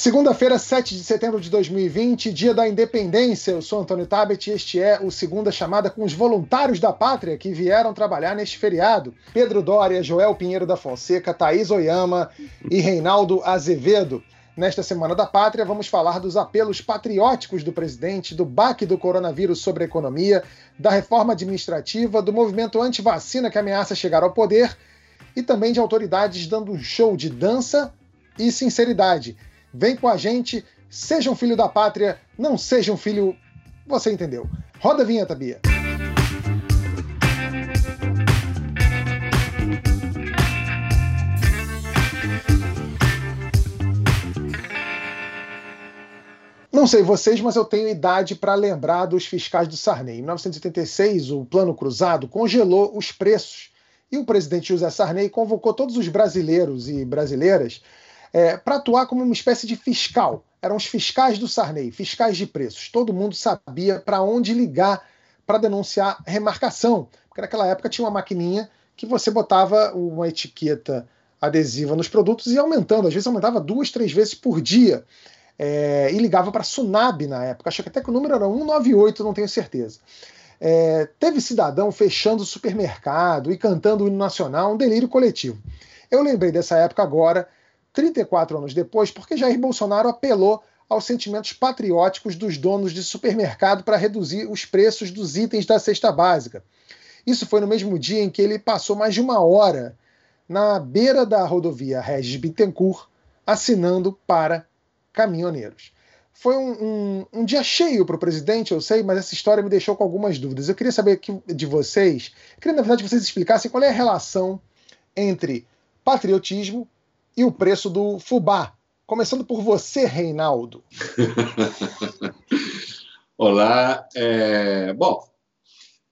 Segunda-feira, 7 de setembro de 2020, dia da independência. Eu sou Antônio Tabet e este é o Segunda Chamada com os voluntários da pátria que vieram trabalhar neste feriado. Pedro Dória, Joel Pinheiro da Fonseca, Thaís Oyama e Reinaldo Azevedo. Nesta Semana da Pátria, vamos falar dos apelos patrióticos do presidente, do baque do coronavírus sobre a economia, da reforma administrativa, do movimento anti-vacina que ameaça chegar ao poder e também de autoridades dando um show de dança e sinceridade Vem com a gente, seja um filho da pátria, não seja um filho. Você entendeu. Roda a vinheta, Bia. Não sei vocês, mas eu tenho idade para lembrar dos fiscais do Sarney. Em 1986, o Plano Cruzado congelou os preços e o presidente José Sarney convocou todos os brasileiros e brasileiras é, para atuar como uma espécie de fiscal. Eram os fiscais do Sarney, fiscais de preços. Todo mundo sabia para onde ligar para denunciar remarcação, porque naquela época tinha uma maquininha que você botava uma etiqueta adesiva nos produtos e aumentando, às vezes aumentava duas, três vezes por dia. É, e ligava para Sunab na época, acho que até que o número era 198, não tenho certeza. É, teve cidadão fechando o supermercado e cantando o hino nacional, um delírio coletivo. Eu lembrei dessa época agora 34 anos depois, porque Jair Bolsonaro apelou aos sentimentos patrióticos dos donos de supermercado para reduzir os preços dos itens da cesta básica. Isso foi no mesmo dia em que ele passou mais de uma hora na beira da rodovia Regis Bittencourt, assinando para caminhoneiros. Foi um, um, um dia cheio para o presidente, eu sei, mas essa história me deixou com algumas dúvidas. Eu queria saber de vocês, queria na verdade que vocês explicassem qual é a relação entre patriotismo e o preço do fubá. Começando por você, Reinaldo. Olá. É, bom,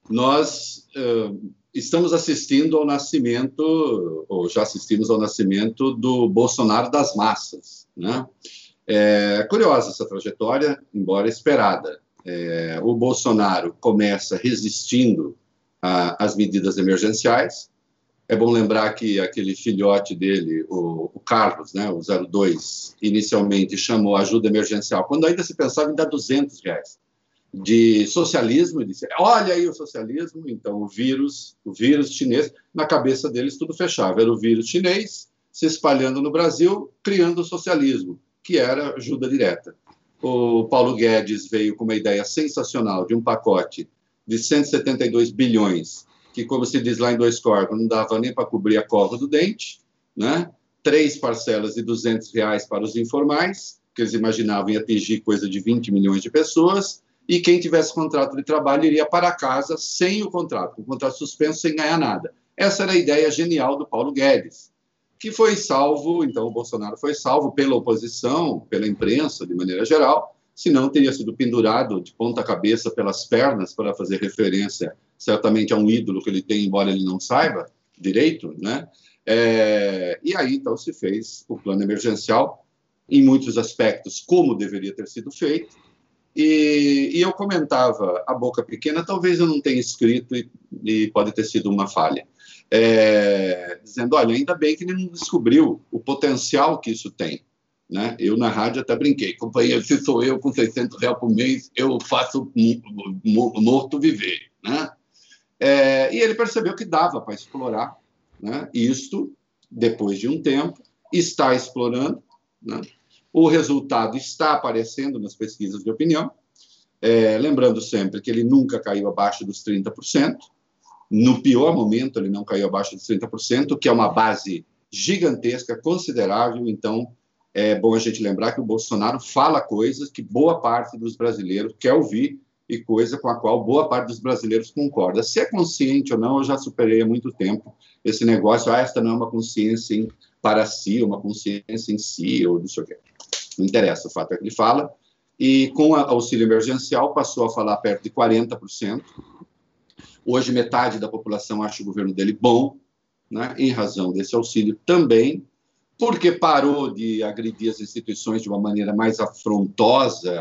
nós uh, estamos assistindo ao nascimento, ou já assistimos ao nascimento do Bolsonaro das massas. Né? É curiosa essa trajetória, embora esperada. É, o Bolsonaro começa resistindo às medidas emergenciais, é bom lembrar que aquele filhote dele, o, o, Carlos, né, o 02, inicialmente chamou ajuda emergencial, quando ainda se pensava em dar 200 reais. De socialismo, disse, olha aí o socialismo, então o vírus, o vírus chinês, na cabeça deles tudo fechava, era o vírus chinês se espalhando no Brasil, criando o socialismo, que era ajuda direta. O Paulo Guedes veio com uma ideia sensacional de um pacote de 172 bilhões que, como se diz lá em dois corpos, não dava nem para cobrir a cova do dente, né? três parcelas de 200 reais para os informais, que eles imaginavam atingir coisa de 20 milhões de pessoas, e quem tivesse contrato de trabalho iria para casa sem o contrato, com o contrato suspenso, sem ganhar nada. Essa era a ideia genial do Paulo Guedes, que foi salvo, então o Bolsonaro foi salvo pela oposição, pela imprensa, de maneira geral, senão teria sido pendurado de ponta cabeça pelas pernas para fazer referência certamente é um ídolo que ele tem, embora ele não saiba direito, né? É, e aí, então, se fez o plano emergencial, em muitos aspectos, como deveria ter sido feito, e, e eu comentava, a boca pequena, talvez eu não tenha escrito e, e pode ter sido uma falha, é, dizendo, olha, ainda bem que ele não descobriu o potencial que isso tem. Né? Eu na rádio até brinquei, companheiro, se sou eu com 600 reais por mês, eu faço morto viver. Né? É, e ele percebeu que dava para explorar né? isto, depois de um tempo, está explorando. Né? O resultado está aparecendo nas pesquisas de opinião. É, lembrando sempre que ele nunca caiu abaixo dos 30%. No pior momento, ele não caiu abaixo dos 30%, que é uma base gigantesca, considerável. Então, é bom a gente lembrar que o Bolsonaro fala coisas que boa parte dos brasileiros quer ouvir e coisa com a qual boa parte dos brasileiros concorda. Se é consciente ou não, eu já superei há muito tempo esse negócio, ah, esta não é uma consciência em, para si, uma consciência em si, ou não sei o quê. Não interessa, o fato é que ele fala. E com o auxílio emergencial passou a falar perto de 40%. Hoje, metade da população acha o governo dele bom, né, em razão desse auxílio também, porque parou de agredir as instituições de uma maneira mais afrontosa,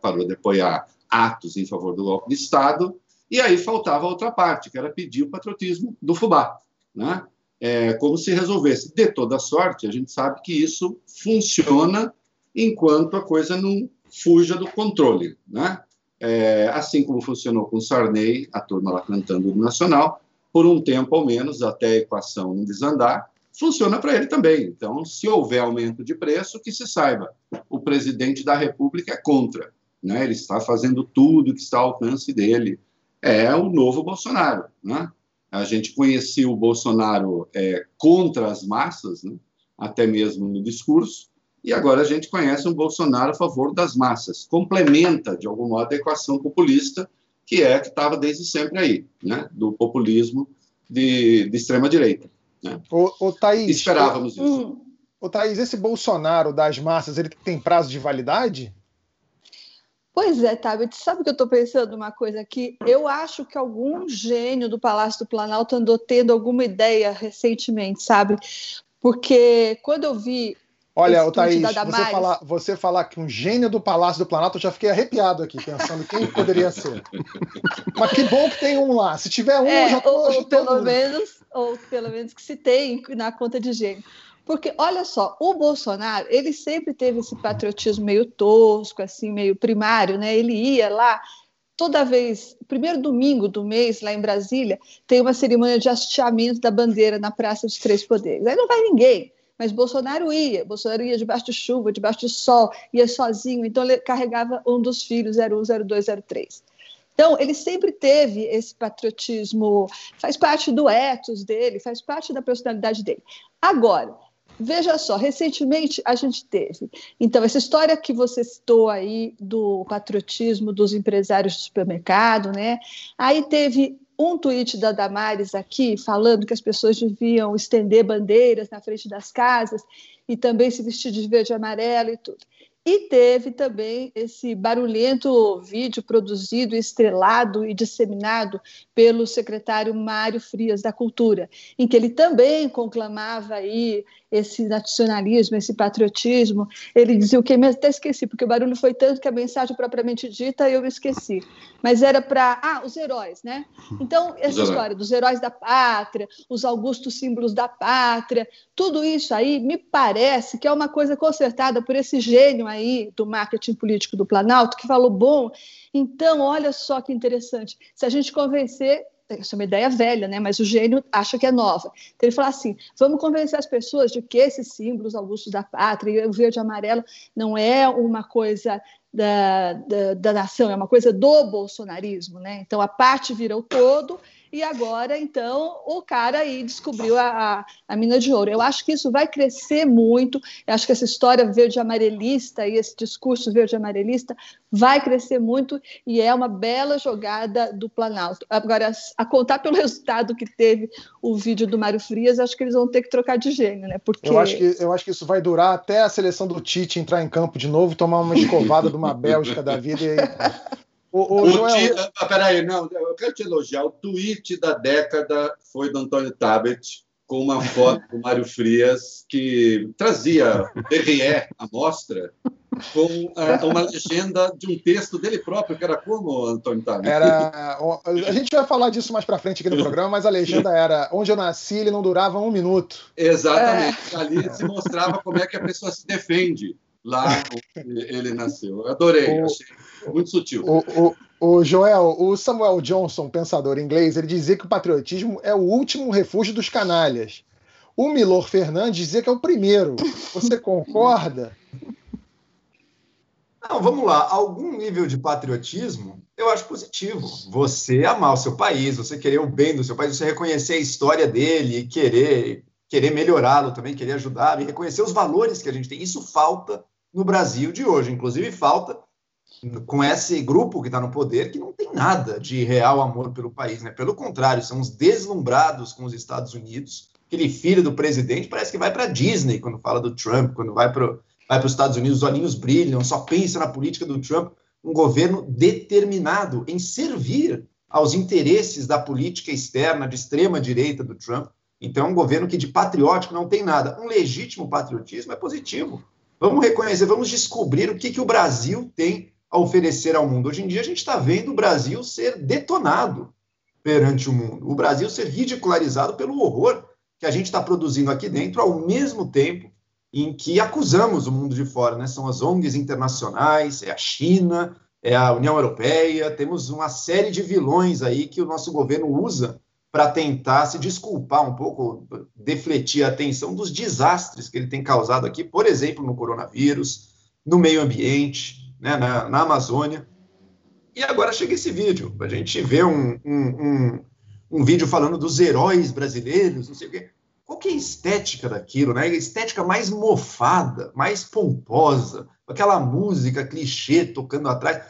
parou de apoiar atos em favor do golpe de Estado, e aí faltava outra parte, que era pedir o patriotismo do Fubá, né? É, como se resolvesse. De toda sorte, a gente sabe que isso funciona enquanto a coisa não fuja do controle. Né? É, assim como funcionou com Sarney, a turma lá cantando o Nacional, por um tempo ao menos, até a equação não desandar, funciona para ele também. Então, se houver aumento de preço, que se saiba, o presidente da República é contra. Né? Ele está fazendo tudo que está ao alcance dele. É o novo Bolsonaro. Né? A gente conhecia o Bolsonaro é, contra as massas, né? até mesmo no discurso, e agora a gente conhece um Bolsonaro a favor das massas. Complementa, de algum modo, a equação populista, que é que estava desde sempre aí, né? do populismo de, de extrema-direita. Né? O, o Thaís, Esperávamos o, isso. O Thaís, esse Bolsonaro das massas, ele tem prazo de validade? Pois é, Tabet, sabe que eu estou pensando uma coisa aqui? Eu acho que algum gênio do Palácio do Planalto andou tendo alguma ideia recentemente, sabe? Porque quando eu vi Olha, o Thaís, você falar, você falar que um gênio do Palácio do Planalto, eu já fiquei arrepiado aqui, pensando quem poderia ser. Mas que bom que tem um lá. Se tiver um, é, eu já tô, ou, ou pelo menos, ou pelo menos que se tem na conta de gênio. Porque, olha só, o Bolsonaro, ele sempre teve esse patriotismo meio tosco, assim, meio primário, né? Ele ia lá, toda vez, primeiro domingo do mês, lá em Brasília, tem uma cerimônia de hasteamento da bandeira na Praça dos Três Poderes. Aí não vai ninguém mas Bolsonaro ia, Bolsonaro ia debaixo de chuva, debaixo de sol, ia sozinho, então ele carregava um dos filhos, 01, 02, 03. Então, ele sempre teve esse patriotismo, faz parte do ethos dele, faz parte da personalidade dele. Agora, veja só, recentemente a gente teve. Então, essa história que você citou aí do patriotismo dos empresários do supermercado, né? Aí teve um tweet da Damares aqui falando que as pessoas deviam estender bandeiras na frente das casas e também se vestir de verde e amarelo e tudo. E teve também esse barulhento vídeo produzido, estrelado e disseminado pelo secretário Mário Frias da Cultura, em que ele também conclamava aí esse nacionalismo, esse patriotismo. Ele dizia o que mesmo até esqueci, porque o barulho foi tanto que a mensagem propriamente dita eu esqueci. Mas era para ah, os heróis, né? Então, essa história dos heróis da pátria, os augustos símbolos da pátria, tudo isso aí me parece que é uma coisa consertada por esse gênio aí do marketing político do Planalto que falou: "Bom, então olha só que interessante. Se a gente convencer essa é uma ideia velha, né? mas o gênio acha que é nova. Então ele fala assim: vamos convencer as pessoas de que esses símbolos augustos da pátria, o verde e amarelo, não é uma coisa da, da, da, nação, é uma coisa do bolsonarismo. Né? Então a parte vira o todo e agora, então, o cara aí descobriu a, a, a, mina de ouro. Eu acho que isso vai crescer muito, eu acho que essa história verde-amarelista e esse discurso verde-amarelista vai crescer muito e é uma bela jogada do Planalto. Agora, a contar pelo resultado que teve o vídeo do Mário Frias, acho que eles vão ter que trocar de gênio, né? Porque... Eu, acho que, eu acho que isso vai durar até a seleção do Tite entrar em campo de novo, tomar uma escovada de uma Bélgica da vida e o, o, o Joel... ah, peraí, não, eu quero te elogiar. O tweet da década foi do Antônio Tabet, com uma foto do Mário Frias, que trazia o DRE, a mostra, com uh, uma legenda de um texto dele próprio, que era como, Antônio Tabet? Era, a gente vai falar disso mais para frente aqui no programa, mas a legenda era onde eu nasci, ele não durava um minuto. Exatamente. É. Ali se mostrava como é que a pessoa se defende lá onde ele nasceu. Eu adorei, o, achei muito sutil. O, o, o, Joel, o Samuel Johnson, pensador inglês, ele dizia que o patriotismo é o último refúgio dos canalhas. O Milor Fernandes dizia que é o primeiro. Você concorda? Não, vamos lá. Algum nível de patriotismo eu acho positivo. Você amar o seu país, você querer o bem do seu país, você reconhecer a história dele e querer querer melhorá-lo também, querer ajudar e reconhecer os valores que a gente tem. Isso falta no Brasil de hoje. Inclusive, falta com esse grupo que está no poder que não tem nada de real amor pelo país, né? Pelo contrário, são os deslumbrados com os Estados Unidos. Aquele filho do presidente parece que vai para Disney quando fala do Trump, quando vai para vai os Estados Unidos, os olhinhos brilham, só pensa na política do Trump. Um governo determinado em servir aos interesses da política externa de extrema direita do Trump. Então, é um governo que de patriótico não tem nada. Um legítimo patriotismo é positivo. Vamos reconhecer, vamos descobrir o que, que o Brasil tem a oferecer ao mundo. Hoje em dia, a gente está vendo o Brasil ser detonado perante o mundo, o Brasil ser ridicularizado pelo horror que a gente está produzindo aqui dentro, ao mesmo tempo em que acusamos o mundo de fora, né? São as ONGs internacionais, é a China, é a União Europeia, temos uma série de vilões aí que o nosso governo usa para tentar se desculpar um pouco, defletir a atenção dos desastres que ele tem causado aqui, por exemplo, no coronavírus, no meio ambiente, né, na, na Amazônia. E agora chega esse vídeo, a gente vê um, um, um, um vídeo falando dos heróis brasileiros, não sei o quê. Qual que é a estética daquilo, né? A estética mais mofada, mais pomposa, aquela música clichê tocando atrás.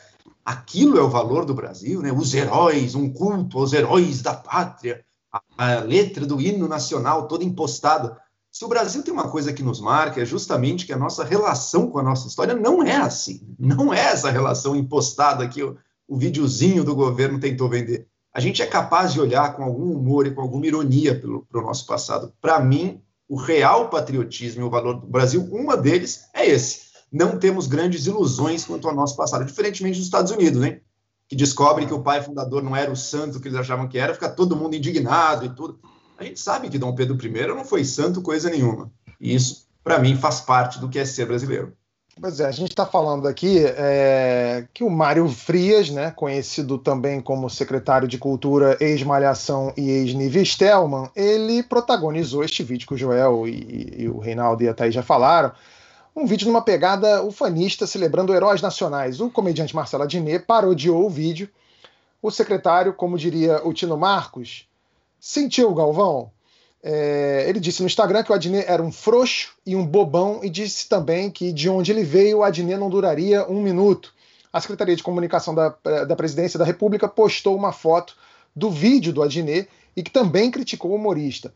Aquilo é o valor do Brasil, né? Os heróis, um culto aos heróis da pátria, a, a letra do hino nacional toda impostada. Se o Brasil tem uma coisa que nos marca, é justamente que a nossa relação com a nossa história não é assim. Não é essa relação impostada que o, o videozinho do governo tentou vender a gente é capaz de olhar com algum humor e com alguma ironia para o nosso passado. Para mim, o real patriotismo e o valor do Brasil, uma deles é esse. Não temos grandes ilusões quanto ao nosso passado, diferentemente dos Estados Unidos, hein? que descobrem que o pai fundador não era o santo que eles achavam que era, fica todo mundo indignado e tudo. A gente sabe que Dom Pedro I não foi santo coisa nenhuma. E isso, para mim, faz parte do que é ser brasileiro. Pois é, a gente está falando aqui é, que o Mário Frias, né, conhecido também como secretário de Cultura, ex-Malhação e ex-Nive Stelman, ele protagonizou este vídeo que o Joel e, e o Reinaldo e a Thaís já falaram, um vídeo numa pegada ufanista celebrando heróis nacionais. O comediante Marcelo Adnet parodiou o vídeo. O secretário, como diria o Tino Marcos, sentiu, Galvão? É, ele disse no Instagram que o Adnet era um frouxo e um bobão e disse também que de onde ele veio o Adnet não duraria um minuto. A Secretaria de Comunicação da, da Presidência da República postou uma foto do vídeo do Adnet e que também criticou o humorista.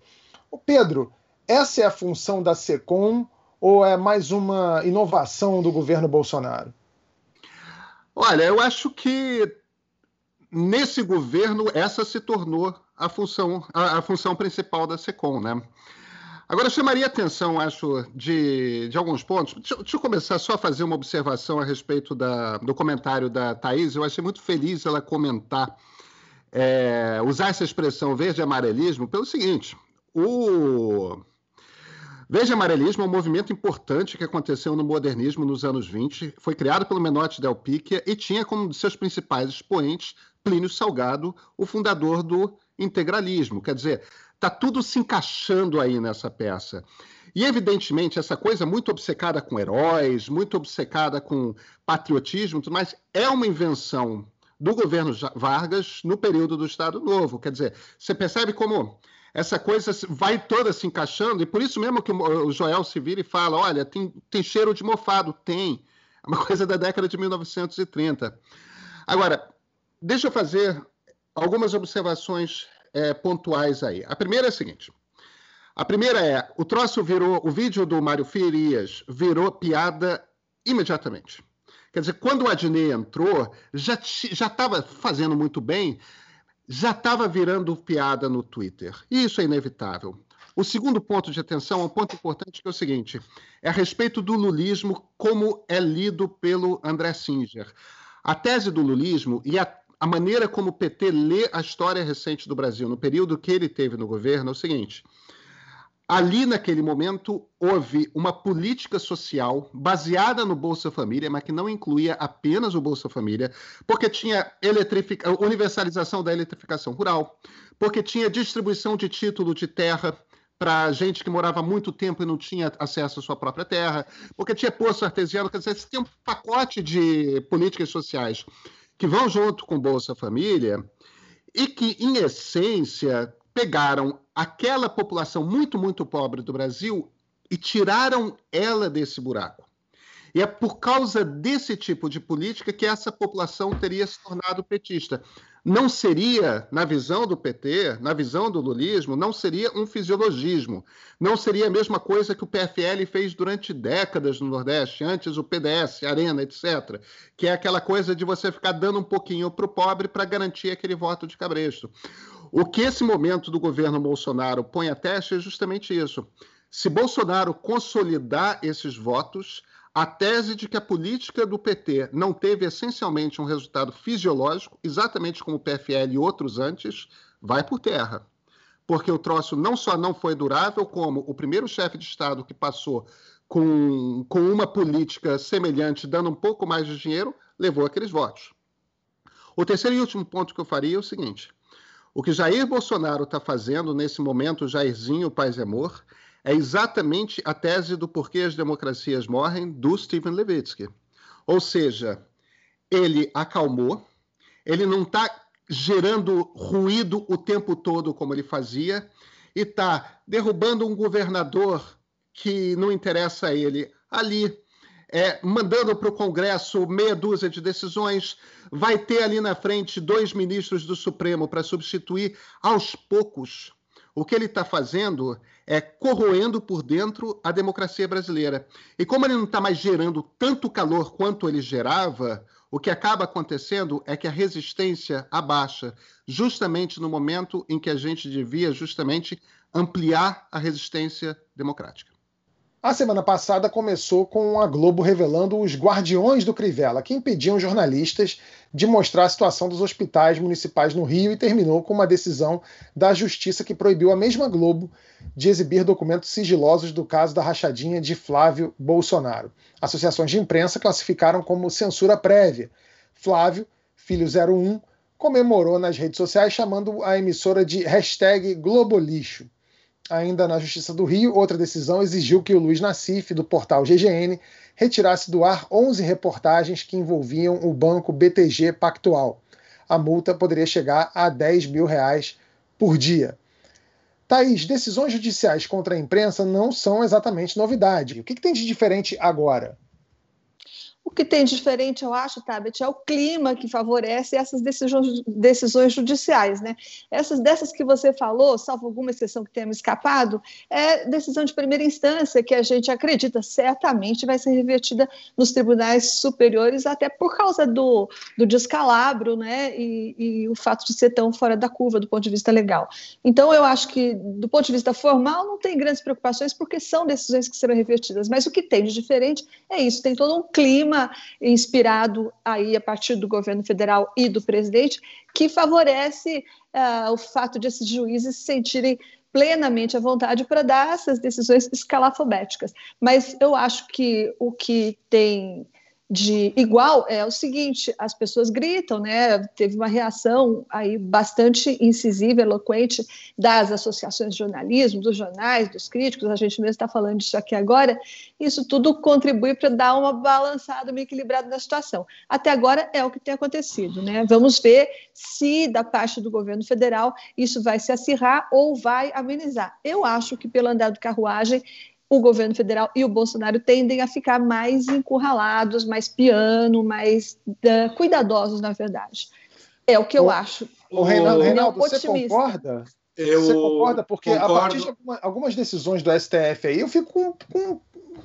O Pedro, essa é a função da SECOM ou é mais uma inovação do governo Bolsonaro? Olha, eu acho que nesse governo essa se tornou a função, a, a função principal da SECOM, né? Agora, eu chamaria atenção, acho, de, de alguns pontos. Deixa, deixa, eu começar só a fazer uma observação a respeito da, do comentário da Thaís. Eu achei muito feliz ela comentar, é, usar essa expressão verde amarelismo pelo seguinte: o verde amarelismo é um movimento importante que aconteceu no modernismo nos anos 20, foi criado pelo Menotti Del Picchia e tinha como um de seus principais expoentes Plínio Salgado, o fundador do integralismo. Quer dizer, está tudo se encaixando aí nessa peça. E, evidentemente, essa coisa muito obcecada com heróis, muito obcecada com patriotismo, mas é uma invenção do governo Vargas no período do Estado Novo. Quer dizer, você percebe como essa coisa vai toda se encaixando, e por isso mesmo que o Joel se vira e fala: olha, tem, tem cheiro de mofado. Tem. É uma coisa da década de 1930. Agora, deixa eu fazer algumas observações é, pontuais aí. A primeira é a seguinte. A primeira é, o troço virou, o vídeo do Mário Ferias virou piada imediatamente. Quer dizer, quando o Adnei entrou, já estava fazendo muito bem, já estava virando piada no Twitter. E isso é inevitável. O segundo ponto de atenção um ponto importante que é o seguinte: é a respeito do lulismo, como é lido pelo André Singer. A tese do lulismo e a a maneira como o PT lê a história recente do Brasil, no período que ele teve no governo, é o seguinte. Ali, naquele momento, houve uma política social baseada no Bolsa Família, mas que não incluía apenas o Bolsa Família, porque tinha eletrific... universalização da eletrificação rural, porque tinha distribuição de título de terra para gente que morava muito tempo e não tinha acesso à sua própria terra, porque tinha poço artesiano, quer dizer, você tem um pacote de políticas sociais que vão junto com Bolsa Família e que, em essência, pegaram aquela população muito, muito pobre do Brasil e tiraram ela desse buraco. E é por causa desse tipo de política que essa população teria se tornado petista não seria, na visão do PT, na visão do lulismo, não seria um fisiologismo. Não seria a mesma coisa que o PFL fez durante décadas no Nordeste, antes o PDS, Arena, etc. Que é aquela coisa de você ficar dando um pouquinho para o pobre para garantir aquele voto de cabresto. O que esse momento do governo Bolsonaro põe a teste é justamente isso. Se Bolsonaro consolidar esses votos, a tese de que a política do PT não teve essencialmente um resultado fisiológico, exatamente como o PFL e outros antes, vai por terra. Porque o troço não só não foi durável, como o primeiro chefe de Estado que passou com, com uma política semelhante, dando um pouco mais de dinheiro, levou aqueles votos. O terceiro e último ponto que eu faria é o seguinte: o que Jair Bolsonaro está fazendo nesse momento, Jairzinho, paz e amor, é exatamente a tese do porquê as democracias morrem do Stephen Levitsky. Ou seja, ele acalmou, ele não está gerando ruído o tempo todo como ele fazia e está derrubando um governador que não interessa a ele ali, é, mandando para o Congresso meia dúzia de decisões, vai ter ali na frente dois ministros do Supremo para substituir aos poucos. O que ele está fazendo é corroendo por dentro a democracia brasileira. E como ele não está mais gerando tanto calor quanto ele gerava, o que acaba acontecendo é que a resistência abaixa, justamente no momento em que a gente devia justamente ampliar a resistência democrática. A semana passada começou com a Globo revelando os guardiões do Crivella, que impediam jornalistas de mostrar a situação dos hospitais municipais no Rio e terminou com uma decisão da Justiça que proibiu a mesma Globo de exibir documentos sigilosos do caso da rachadinha de Flávio Bolsonaro. Associações de imprensa classificaram como censura prévia. Flávio, filho 01, comemorou nas redes sociais chamando a emissora de hashtag Globolixo. Ainda na Justiça do Rio, outra decisão exigiu que o Luiz Nassif, do portal GGN, retirasse do ar 11 reportagens que envolviam o banco BTG Pactual. A multa poderia chegar a 10 mil reais por dia. Thaís, decisões judiciais contra a imprensa não são exatamente novidade. O que, que tem de diferente agora? O que tem diferente, eu acho, Tabet, é o clima que favorece essas decisões, decisões judiciais. Né? Essas dessas que você falou, salvo alguma exceção que tenha me escapado, é decisão de primeira instância que a gente acredita certamente vai ser revertida nos tribunais superiores, até por causa do, do descalabro né? E, e o fato de ser tão fora da curva do ponto de vista legal. Então, eu acho que, do ponto de vista formal, não tem grandes preocupações, porque são decisões que serão revertidas. Mas o que tem de diferente é isso, tem todo um clima clima inspirado aí a partir do governo federal e do presidente, que favorece uh, o fato de esses juízes se sentirem plenamente à vontade para dar essas decisões escalafobéticas. Mas eu acho que o que tem de igual é o seguinte: as pessoas gritam, né? Teve uma reação aí bastante incisiva, eloquente das associações de jornalismo, dos jornais, dos críticos. A gente mesmo está falando disso aqui agora. Isso tudo contribui para dar uma balançada, uma equilibrada na situação. Até agora é o que tem acontecido, né? Vamos ver se da parte do governo federal isso vai se acirrar ou vai amenizar. Eu acho que pelo andar do carruagem o governo federal e o Bolsonaro tendem a ficar mais encurralados, mais piano, mais uh, cuidadosos, na verdade. É o que eu o, acho. O Reinaldo, Reinaldo você concorda? Eu você concorda? Porque concordo. a partir de alguma, algumas decisões do STF aí, eu fico com, com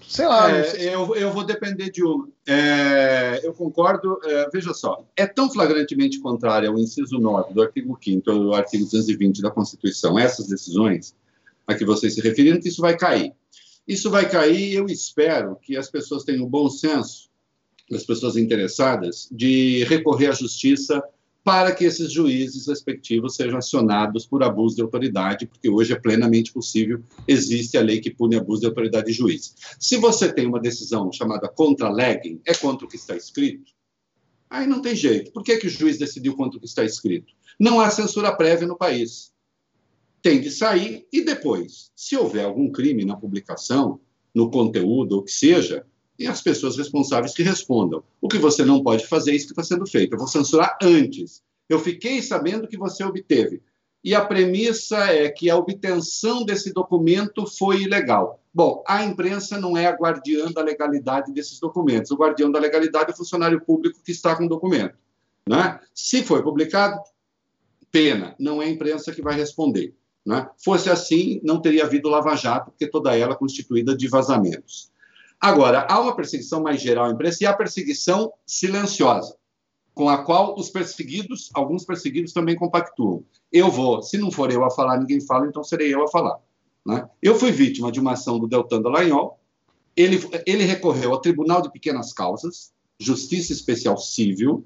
sei lá. É, sei. eu, eu vou depender de uma. É, eu concordo. É, veja só, é tão flagrantemente contrário ao inciso 9 do artigo 5 do artigo 220 da Constituição, essas decisões a que vocês se referiram, que isso vai cair. Isso vai cair, eu espero que as pessoas tenham bom senso, as pessoas interessadas, de recorrer à justiça para que esses juízes respectivos sejam acionados por abuso de autoridade, porque hoje é plenamente possível, existe a lei que pune abuso de autoridade de juiz. Se você tem uma decisão chamada contra-legging, é contra o que está escrito, aí não tem jeito. Por que, que o juiz decidiu contra o que está escrito? Não há censura prévia no país tem de sair e depois, se houver algum crime na publicação, no conteúdo, ou que seja, e as pessoas responsáveis que respondam. O que você não pode fazer é isso que está sendo feito. Eu vou censurar antes. Eu fiquei sabendo que você obteve. E a premissa é que a obtenção desse documento foi ilegal. Bom, a imprensa não é a guardiã da legalidade desses documentos. O guardião da legalidade é o funcionário público que está com o documento. Né? Se foi publicado, pena, não é a imprensa que vai responder. Né? Fosse assim, não teria havido Lava-Jato, porque toda ela é constituída de vazamentos. Agora, há uma perseguição mais geral à imprensa e há perseguição silenciosa, com a qual os perseguidos, alguns perseguidos também compactuam. Eu vou, se não for eu a falar, ninguém fala, então serei eu a falar. Né? Eu fui vítima de uma ação do Deltan Dallagnol, ele, ele recorreu ao Tribunal de Pequenas Causas, Justiça Especial Civil,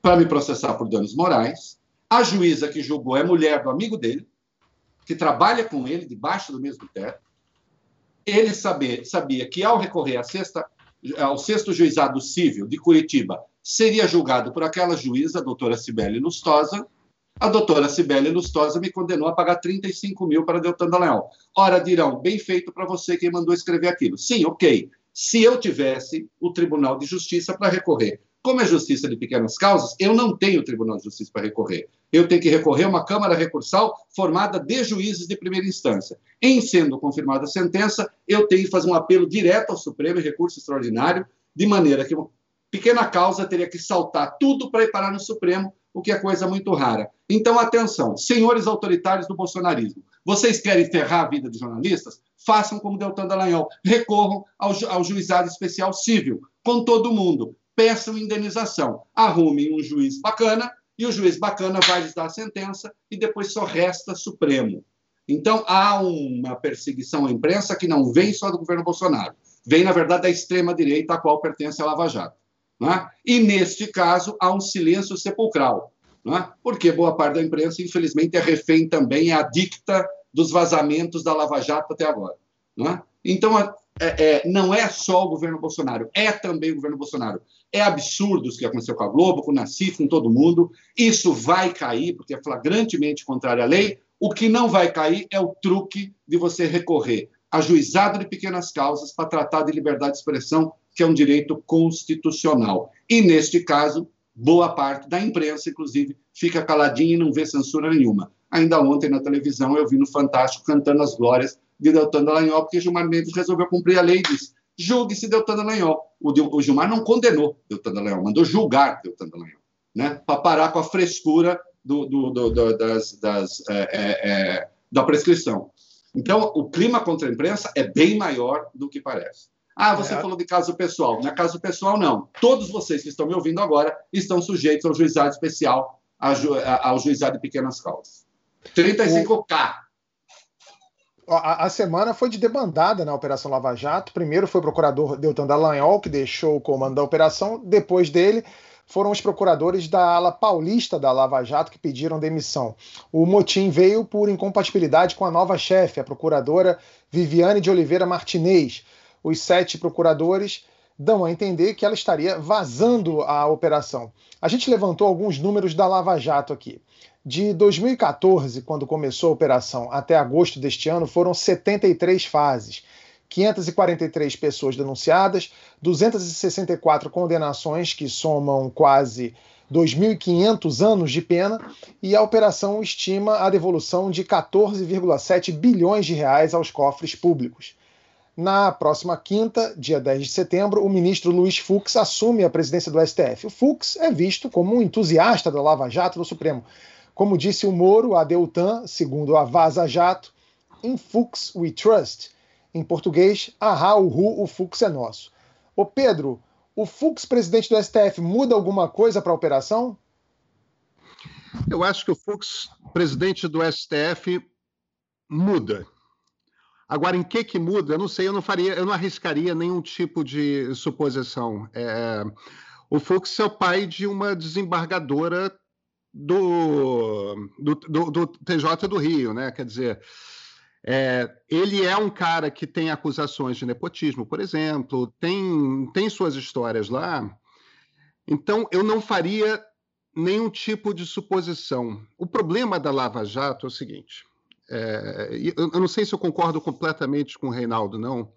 para me processar por danos morais. A juíza que julgou é mulher do amigo dele, que trabalha com ele debaixo do mesmo teto. ele sabia, que ao recorrer sexta, ao sexto juizado civil de Curitiba, seria julgado por aquela juíza, a doutora Cibele Lustosa. A doutora Cibele Lustosa me condenou a pagar 35 mil para Deltan Dallagnol. Ora, dirão, bem feito para você quem mandou escrever aquilo. Sim, ok. Se eu tivesse o Tribunal de Justiça para recorrer. Como é justiça de pequenas causas, eu não tenho Tribunal de Justiça para recorrer. Eu tenho que recorrer a uma Câmara Recursal formada de juízes de primeira instância. Em sendo confirmada a sentença, eu tenho que fazer um apelo direto ao Supremo, recurso extraordinário, de maneira que uma pequena causa teria que saltar tudo para ir parar no Supremo, o que é coisa muito rara. Então, atenção, senhores autoritários do bolsonarismo, vocês querem ferrar a vida de jornalistas? Façam como Deltan Dallagnol, recorram ao, ju ao juizado especial civil, com todo mundo peçam indenização. Arrumem um juiz bacana e o juiz bacana vai lhes dar a sentença e depois só resta Supremo. Então, há uma perseguição à imprensa que não vem só do governo Bolsonaro, vem, na verdade, da extrema-direita, a qual pertence a Lava Jato. É? E, neste caso, há um silêncio sepulcral, é? porque boa parte da imprensa, infelizmente, é refém também, é adicta dos vazamentos da Lava Jato até agora. É? Então, é, é, não é só o governo Bolsonaro, é também o governo Bolsonaro. É absurdo o que aconteceu com a Globo, com o Nassif, com todo mundo. Isso vai cair, porque é flagrantemente contrário à lei. O que não vai cair é o truque de você recorrer a juizado de pequenas causas para tratar de liberdade de expressão, que é um direito constitucional. E, neste caso, boa parte da imprensa, inclusive, fica caladinha e não vê censura nenhuma. Ainda ontem na televisão eu vi no Fantástico cantando as glórias de Deltan Dallagnol, porque Gilmar Mendes resolveu cumprir a lei e disse: julgue-se Deltan Dallagnol. O, o Gilmar não condenou Deltan Dallagnol, mandou julgar Deltan Dallagnol, né? para parar com a frescura do, do, do, das, das, é, é, é, da prescrição. Então, o clima contra a imprensa é bem maior do que parece. Ah, você é. falou de caso pessoal. Não é caso pessoal, não. Todos vocês que estão me ouvindo agora estão sujeitos ao juizado especial, ao juizado de pequenas causas. 35K. A, semana foi de debandada na Operação Lava Jato. Primeiro foi o procurador Deltan Dallagnol, que deixou o comando da operação. Depois dele, foram os procuradores da ala paulista da Lava Jato que pediram demissão. O motim veio por incompatibilidade com a nova chefe, a procuradora Viviane de Oliveira Martinez. Os sete procuradores dão a entender que ela estaria vazando a operação. A gente levantou alguns números da Lava Jato aqui. De 2014, quando começou a operação, até agosto deste ano, foram 73 fases. 543 pessoas denunciadas, 264 condenações, que somam quase 2.500 anos de pena, e a operação estima a devolução de 14,7 bilhões de reais aos cofres públicos. Na próxima quinta, dia 10 de setembro, o ministro Luiz Fux assume a presidência do STF. O Fux é visto como um entusiasta da Lava Jato no Supremo. Como disse o Moro, a Deltan, segundo a Vaza Jato, in Fux we trust. Em português, ahá, ru, o Fux é nosso. Ô Pedro, o Fux, presidente do STF, muda alguma coisa para a operação? Eu acho que o Fux, presidente do STF, muda. Agora, em que que muda? Eu não sei, eu não faria, eu não arriscaria nenhum tipo de suposição. É, o Fux é o pai de uma desembargadora do, do, do, do TJ do Rio, né? Quer dizer, é, ele é um cara que tem acusações de nepotismo, por exemplo, tem, tem suas histórias lá. Então, eu não faria nenhum tipo de suposição. O problema da Lava Jato é o seguinte: é, eu, eu não sei se eu concordo completamente com o Reinaldo, não,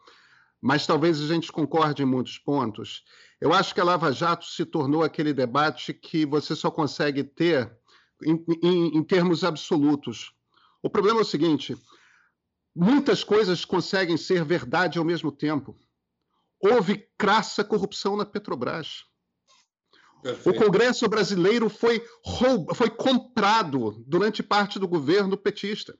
mas talvez a gente concorde em muitos pontos. Eu acho que a Lava Jato se tornou aquele debate que você só consegue ter em, em, em termos absolutos. O problema é o seguinte: muitas coisas conseguem ser verdade ao mesmo tempo. Houve crassa corrupção na Petrobras. Perfeito. O Congresso brasileiro foi, roub... foi comprado durante parte do governo petista.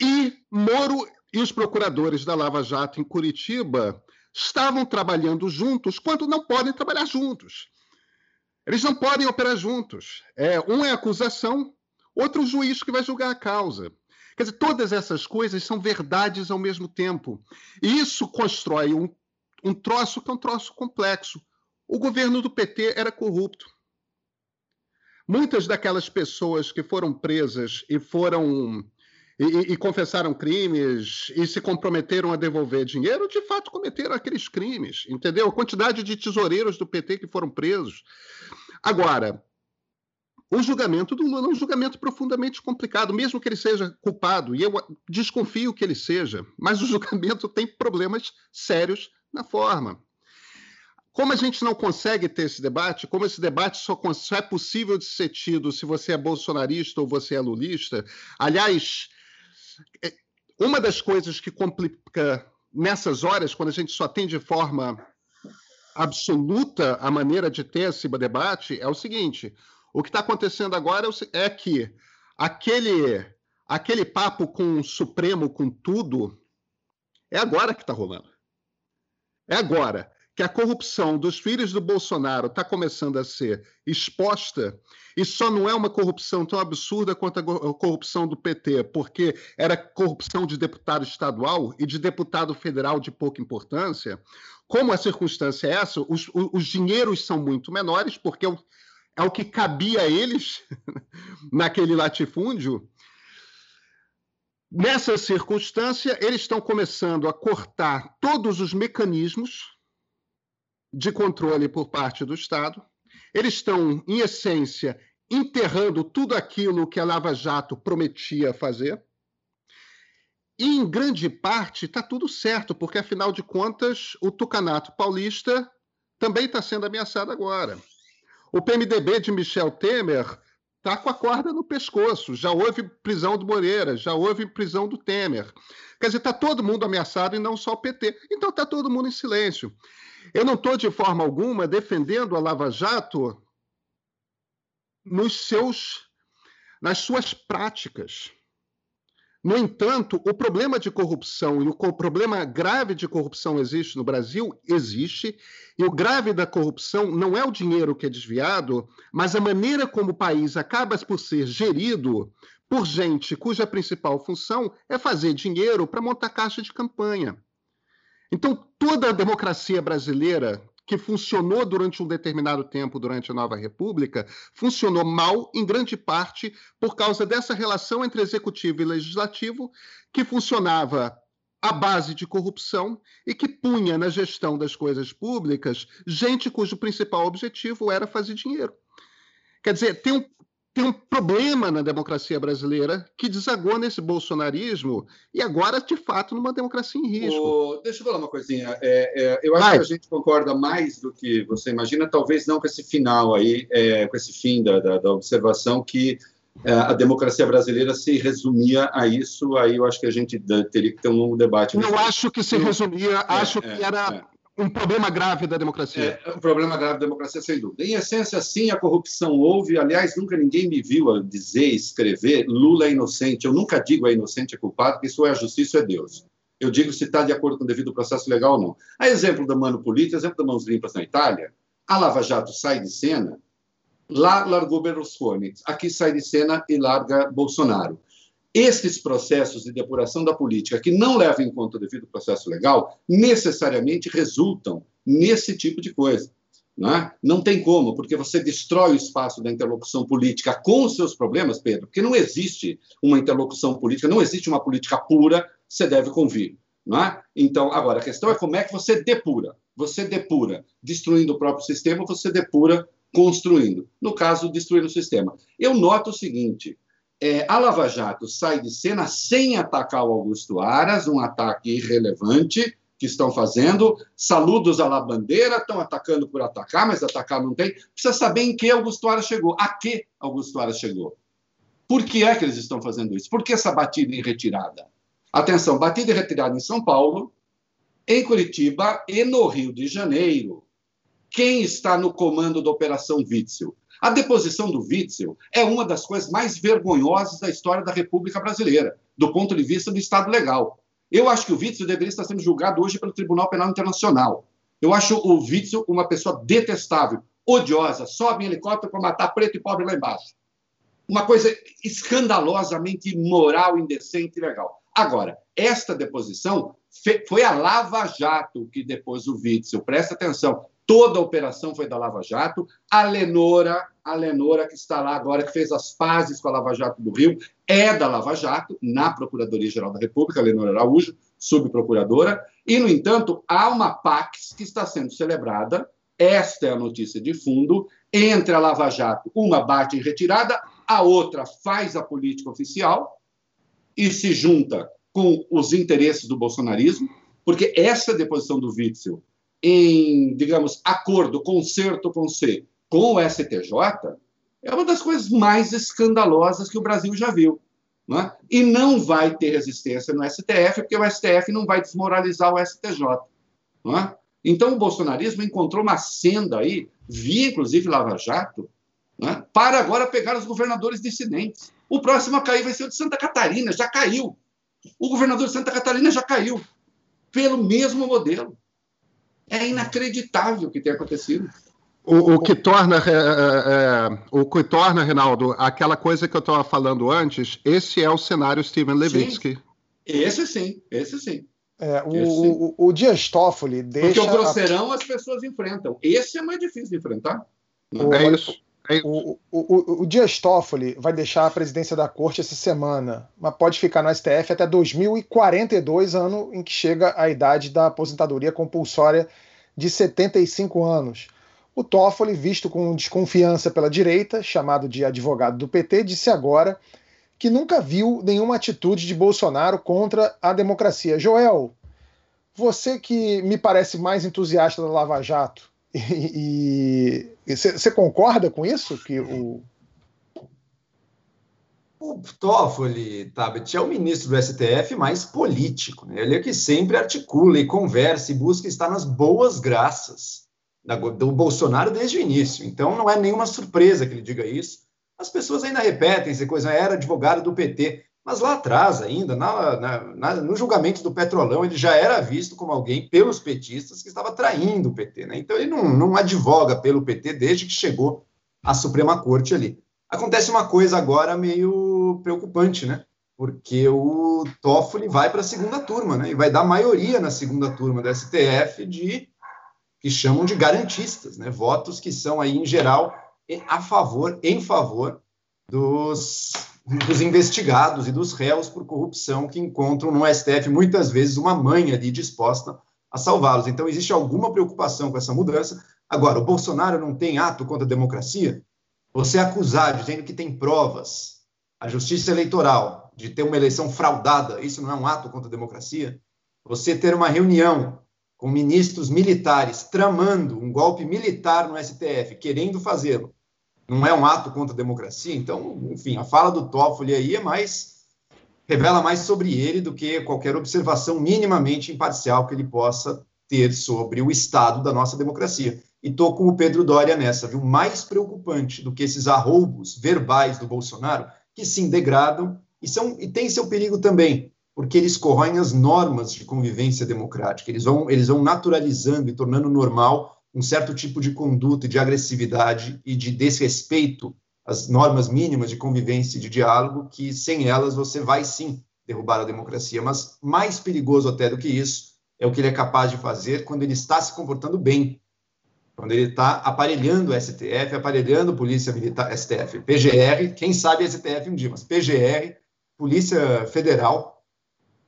E Moro e os procuradores da Lava Jato em Curitiba estavam trabalhando juntos quando não podem trabalhar juntos. Eles não podem operar juntos. É, um é acusação, outro juiz que vai julgar a causa. Quer dizer, todas essas coisas são verdades ao mesmo tempo. E isso constrói um, um troço que é um troço complexo. O governo do PT era corrupto. Muitas daquelas pessoas que foram presas e foram e, e, confessaram crimes e se comprometeram a devolver dinheiro, de fato cometeram aqueles crimes, entendeu? A quantidade de tesoureiros do PT que foram presos. Agora, o julgamento do Lula é um julgamento profundamente complicado, mesmo que ele seja culpado, e eu desconfio que ele seja, mas o julgamento tem problemas sérios na forma. Como a gente não consegue ter esse debate, como esse debate só, é possível de ser tido se você é bolsonarista ou você é lulista, aliás, uma das coisas que complica nessas horas, quando a gente só tem de forma absoluta a maneira de ter esse debate, é o seguinte: o que está acontecendo agora é, é que aquele, aquele papo com o Supremo, com tudo, é agora que está rolando. É agora que a corrupção dos filhos do Bolsonaro está começando a ser exposta, e só não é uma corrupção tão absurda quanto a corrupção do PT, porque era corrupção de deputado estadual e de deputado federal de pouca importância. Como a circunstância é essa, os, os dinheiros são muito menores, porque é o, é o que cabia a eles naquele latifúndio. Nessa circunstância, eles estão começando a cortar todos os mecanismos de controle por parte do Estado. Eles estão, em essência, enterrando tudo aquilo que a Lava Jato prometia fazer. E, em grande parte, está tudo certo, porque, afinal de contas, o Tucanato Paulista também está sendo ameaçado agora. O PMDB de Michel Temer está com a corda no pescoço. Já houve prisão do Moreira, já houve prisão do Temer. Quer dizer, está todo mundo ameaçado e não só o PT. Então está todo mundo em silêncio. Eu não estou, de forma alguma, defendendo a Lava Jato nos seus, nas suas práticas. No entanto, o problema de corrupção e o problema grave de corrupção existe no Brasil, existe, e o grave da corrupção não é o dinheiro que é desviado, mas a maneira como o país acaba por ser gerido por gente cuja principal função é fazer dinheiro para montar caixa de campanha. Então, toda a democracia brasileira que funcionou durante um determinado tempo durante a Nova República, funcionou mal, em grande parte, por causa dessa relação entre executivo e legislativo, que funcionava à base de corrupção e que punha na gestão das coisas públicas gente cujo principal objetivo era fazer dinheiro. Quer dizer, tem um, tem um problema na democracia brasileira que desagou nesse bolsonarismo e agora, de fato, numa democracia em risco. Oh, deixa eu falar uma coisinha. É, é, eu acho Vai. que a gente concorda mais do que você imagina, talvez não com esse final aí, é, com esse fim da, da, da observação que é, a democracia brasileira se resumia a isso, aí eu acho que a gente teria que ter um longo debate. Eu acho que se resumia, é, acho que é, era um problema grave da democracia. É um problema grave da democracia, sem dúvida. Em essência, sim, a corrupção houve. Aliás, nunca ninguém me viu dizer, escrever Lula é inocente. Eu nunca digo é inocente, é culpado, porque isso é a justiça, é Deus. Eu digo se está de acordo com o devido processo legal ou não. A exemplo da Mano Político, exemplo da Mãos Limpas na Itália, a Lava Jato sai de cena, lá largou Berlusconi. Aqui sai de cena e larga Bolsonaro esses processos de depuração da política que não levam em conta o devido processo legal necessariamente resultam nesse tipo de coisa. Não, é? não tem como, porque você destrói o espaço da interlocução política com os seus problemas, Pedro, porque não existe uma interlocução política, não existe uma política pura, você deve convir. Não é? Então, agora, a questão é como é que você depura. Você depura destruindo o próprio sistema, você depura construindo. No caso, destruindo o sistema. Eu noto o seguinte: é, a Lava Jato sai de cena sem atacar o Augusto Aras, um ataque irrelevante que estão fazendo. Saludos à la bandeira, estão atacando por atacar, mas atacar não tem. Precisa saber em que Augusto Aras chegou, a que Augusto Aras chegou. Por que é que eles estão fazendo isso? Por que essa batida em retirada? Atenção, batida em retirada em São Paulo, em Curitiba e no Rio de Janeiro. Quem está no comando da Operação Witzel? A deposição do Witzel é uma das coisas mais vergonhosas da história da República Brasileira, do ponto de vista do Estado legal. Eu acho que o Witzel deveria estar sendo julgado hoje pelo Tribunal Penal Internacional. Eu acho o Witzel uma pessoa detestável, odiosa, sobe em helicóptero para matar preto e pobre lá embaixo. Uma coisa escandalosamente imoral, indecente e legal. Agora, esta deposição foi a Lava Jato que depôs o Witzel. Presta atenção toda a operação foi da Lava Jato. A Lenora, a Lenora que está lá agora, que fez as pazes com a Lava Jato do Rio, é da Lava Jato, na Procuradoria-Geral da República, a Lenora Araújo, subprocuradora. E, no entanto, há uma PAX que está sendo celebrada, esta é a notícia de fundo, entre a Lava Jato, uma bate em retirada, a outra faz a política oficial e se junta com os interesses do bolsonarismo, porque essa deposição do Witzel em, digamos, acordo, concerto com C, com o STJ, é uma das coisas mais escandalosas que o Brasil já viu. Não é? E não vai ter resistência no STF, porque o STF não vai desmoralizar o STJ. Não é? Então, o bolsonarismo encontrou uma senda aí, via inclusive Lava Jato, é? para agora pegar os governadores dissidentes. O próximo a cair vai ser o de Santa Catarina, já caiu. O governador de Santa Catarina já caiu, pelo mesmo modelo. É inacreditável o que tem acontecido. O, o, que torna, é, é, é, o que torna, Reinaldo, aquela coisa que eu estava falando antes, esse é o cenário Steven Levitsky. Sim. Esse sim, esse sim. É, o, esse sim. o, o, Dias Toffoli deixa... Porque o grosseirão as pessoas enfrentam. Esse é mais difícil de enfrentar. O, é isso. O, o, o, Dias Toffoli vai deixar a presidência da corte essa semana, mas pode ficar no STF até 2042, ano em que chega a idade da aposentadoria compulsória de 75 anos. O Toffoli, visto com desconfiança pela direita, chamado de advogado do PT, disse agora que nunca viu nenhuma atitude de Bolsonaro contra a democracia. Joel, você que me parece mais entusiasta da Lava Jato, e você concorda com isso? Que o, o Toffoli, Tabet, é o ministro do STF mais político. Né? Ele é que sempre articula e conversa e busca estar nas boas graças do Bolsonaro desde o início. Então, não é nenhuma surpresa que ele diga isso. As pessoas ainda repetem essa coisa, era advogado do PT. Mas lá atrás, ainda, na, na, na, no julgamento do Petrolão, ele já era visto como alguém, pelos petistas, que estava traindo o PT. Né? Então, ele não, não advoga pelo PT desde que chegou à Suprema Corte ali. Acontece uma coisa agora meio preocupante, né? Porque o Toffoli vai para a segunda turma, né? E vai dar maioria na segunda turma do STF de que chamam de garantistas, né? Votos que são aí em geral a favor, em favor dos dos investigados e dos réus por corrupção que encontram no STF muitas vezes uma mãe ali disposta a salvá-los. Então, existe alguma preocupação com essa mudança. Agora, o Bolsonaro não tem ato contra a democracia? Você acusar, dizendo que tem provas, a justiça eleitoral, de ter uma eleição fraudada, isso não é um ato contra a democracia? Você ter uma reunião com ministros militares tramando um golpe militar no STF, querendo fazê-lo, não é um ato contra a democracia. Então, enfim, a fala do Toffoli aí é mais revela mais sobre ele do que qualquer observação minimamente imparcial que ele possa ter sobre o estado da nossa democracia. E estou com o Pedro Doria nessa, viu? Mais preocupante do que esses arroubos verbais do Bolsonaro, que sim degradam e, são, e tem seu perigo também, porque eles corroem as normas de convivência democrática, eles vão, eles vão naturalizando e tornando normal um certo tipo de conduta, de agressividade e de desrespeito às normas mínimas de convivência e de diálogo, que sem elas você vai sim derrubar a democracia. Mas mais perigoso até do que isso é o que ele é capaz de fazer quando ele está se comportando bem, quando ele está aparelhando o STF, aparelhando Polícia Militar, STF, PGR, quem sabe STF um dia, mas PGR, Polícia Federal,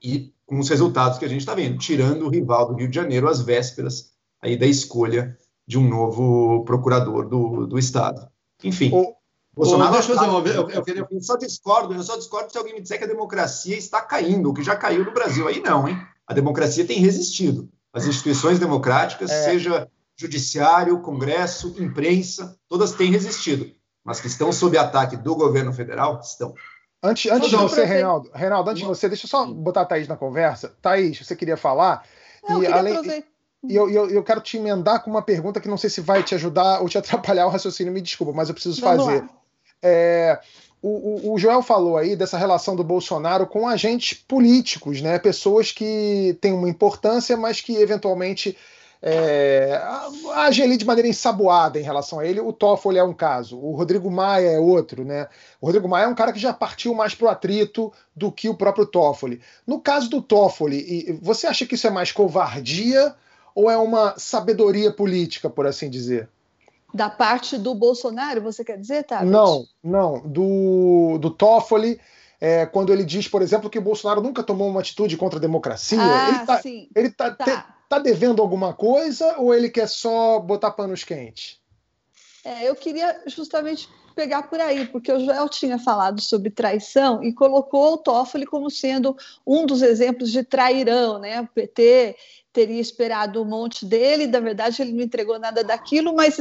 e com os resultados que a gente está vendo, tirando o rival do Rio de Janeiro às vésperas aí da escolha de um novo procurador do, do Estado. Enfim. O, Bolsonaro. deixa eu, fazer uma, eu, eu, queria... eu só discordo, eu só discordo se alguém me disser que a democracia está caindo, o que já caiu no Brasil. Aí não, hein? A democracia tem resistido. As instituições democráticas, é. seja judiciário, Congresso, imprensa, todas têm resistido. Mas que estão sob ataque do governo federal, estão. Antes, antes de você, Reinaldo, Reinaldo, antes de você, deixa eu só botar a Thaís na conversa. Thaís, você queria falar? Não, e além, e eu, eu, eu, quero te emendar com uma pergunta que não sei se vai te ajudar ou te atrapalhar o raciocínio, me desculpa, mas eu preciso Vamos fazer. É, o, o, Joel falou aí dessa relação do Bolsonaro com agentes políticos, né? Pessoas que têm uma importância, mas que eventualmente é, agem ali de maneira ensaboada em relação a ele. O Toffoli é um caso, o Rodrigo Maia é outro, né? O Rodrigo Maia é um cara que já partiu mais pro atrito do que o próprio Toffoli. No caso do Toffoli, você acha que isso é mais covardia? Ou é uma sabedoria política, por assim dizer? Da parte do Bolsonaro, você quer dizer, tá? Não, não. Do, do Toffoli, é, quando ele diz, por exemplo, que o Bolsonaro nunca tomou uma atitude contra a democracia. Ah, ele está sim. ele tá, Tá. te- tá devendo alguma coisa ou ele quer só botar panos quentes? É, eu queria justamente pegar por aí, porque o Joel tinha falado sobre traição e colocou o Toffoli como sendo um dos exemplos de trairão, né? O PT teria esperado um monte dele, na verdade ele não entregou nada daquilo, mas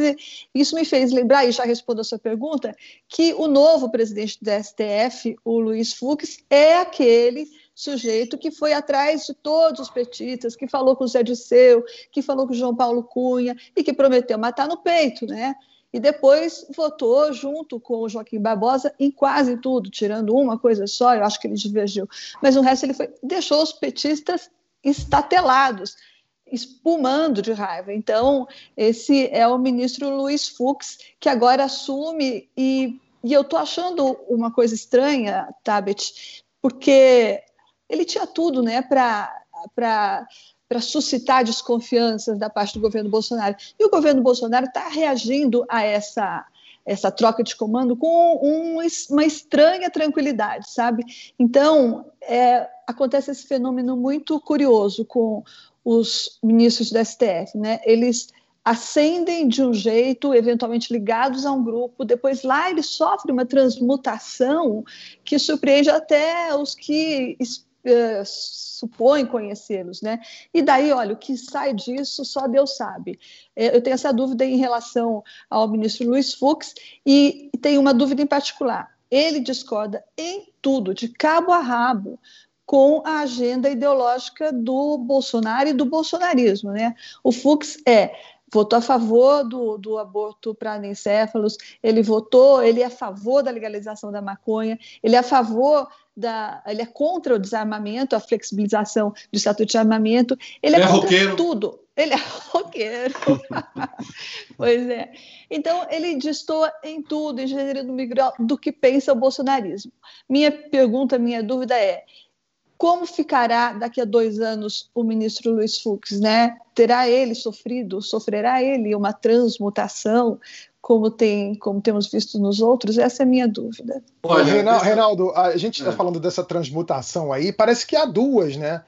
isso me fez lembrar, e já respondo a sua pergunta, que o novo presidente do STF, o Luiz Fux, é aquele sujeito que foi atrás de todos os petistas, que falou com o Zé Disseu, que falou com o João Paulo Cunha e que prometeu matar no peito, né? e depois votou junto com o Joaquim Barbosa em quase tudo, tirando uma coisa só, eu acho que ele divergiu. Mas o resto ele foi, deixou os petistas estatelados, espumando de raiva. Então, esse é o ministro Luiz Fux, que agora assume, e, e eu estou achando uma coisa estranha, Tabet, porque ele tinha tudo né, para para suscitar desconfianças da parte do governo Bolsonaro. E o governo Bolsonaro está reagindo a essa, essa troca de comando com um, uma estranha tranquilidade, sabe? Então, é, acontece esse fenômeno muito curioso com os ministros do STF, né? Eles ascendem de um jeito, eventualmente ligados a um grupo, depois lá eles sofrem uma transmutação que surpreende até os que Uh, supõe conhecê-los, né? E daí, olha, o que sai disso só Deus sabe. É, eu tenho essa dúvida em relação ao ministro Luiz Fux e tenho uma dúvida em particular. Ele discorda em tudo, de cabo a rabo, com a agenda ideológica do Bolsonaro e do bolsonarismo, né? O Fux é votou a favor do, do aborto para anencéfalos, ele votou, ele é a favor da legalização da maconha, ele é a favor da, ele é contra o desarmamento, a flexibilização do estatuto de armamento, ele é, é contra roqueiro. tudo. Ele é roqueiro. pois é. Então, ele destoa em tudo, em gênero do migral, do que pensa o bolsonarismo. Minha pergunta, minha dúvida é: como ficará daqui a dois anos o ministro Luiz Fux, né? Terá ele sofrido, sofrerá ele uma transmutação, como, tem, como temos visto nos outros? Essa é a minha dúvida. Olha, Reinaldo, Reinaldo a gente está é. falando dessa transmutação aí, parece que há duas, né?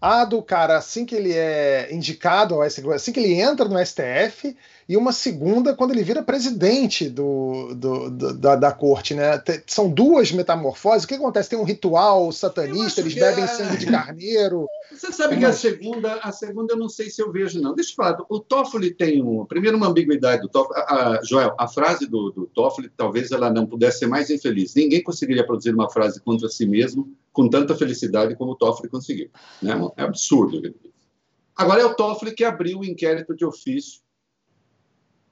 A do cara assim que ele é indicado ao STF, assim que ele entra no STF, e uma segunda quando ele vira presidente do, do, do da, da, corte, né? São duas metamorfoses. O que acontece? Tem um ritual satanista, eles bebem é... sangue de carneiro. Você sabe que a segunda, a segunda eu não sei se eu vejo, não. Deixa eu falar, o Toffoli tem um, primeiro uma ambiguidade do Toffoli. A, a, Joel, a frase do, do Toffoli, talvez ela não pudesse ser mais infeliz. Ninguém conseguiria produzir uma frase contra si mesmo com tanta felicidade como o Toffoli conseguiu. Né? É absurdo. Agora é o Toffoli que abriu o inquérito de ofício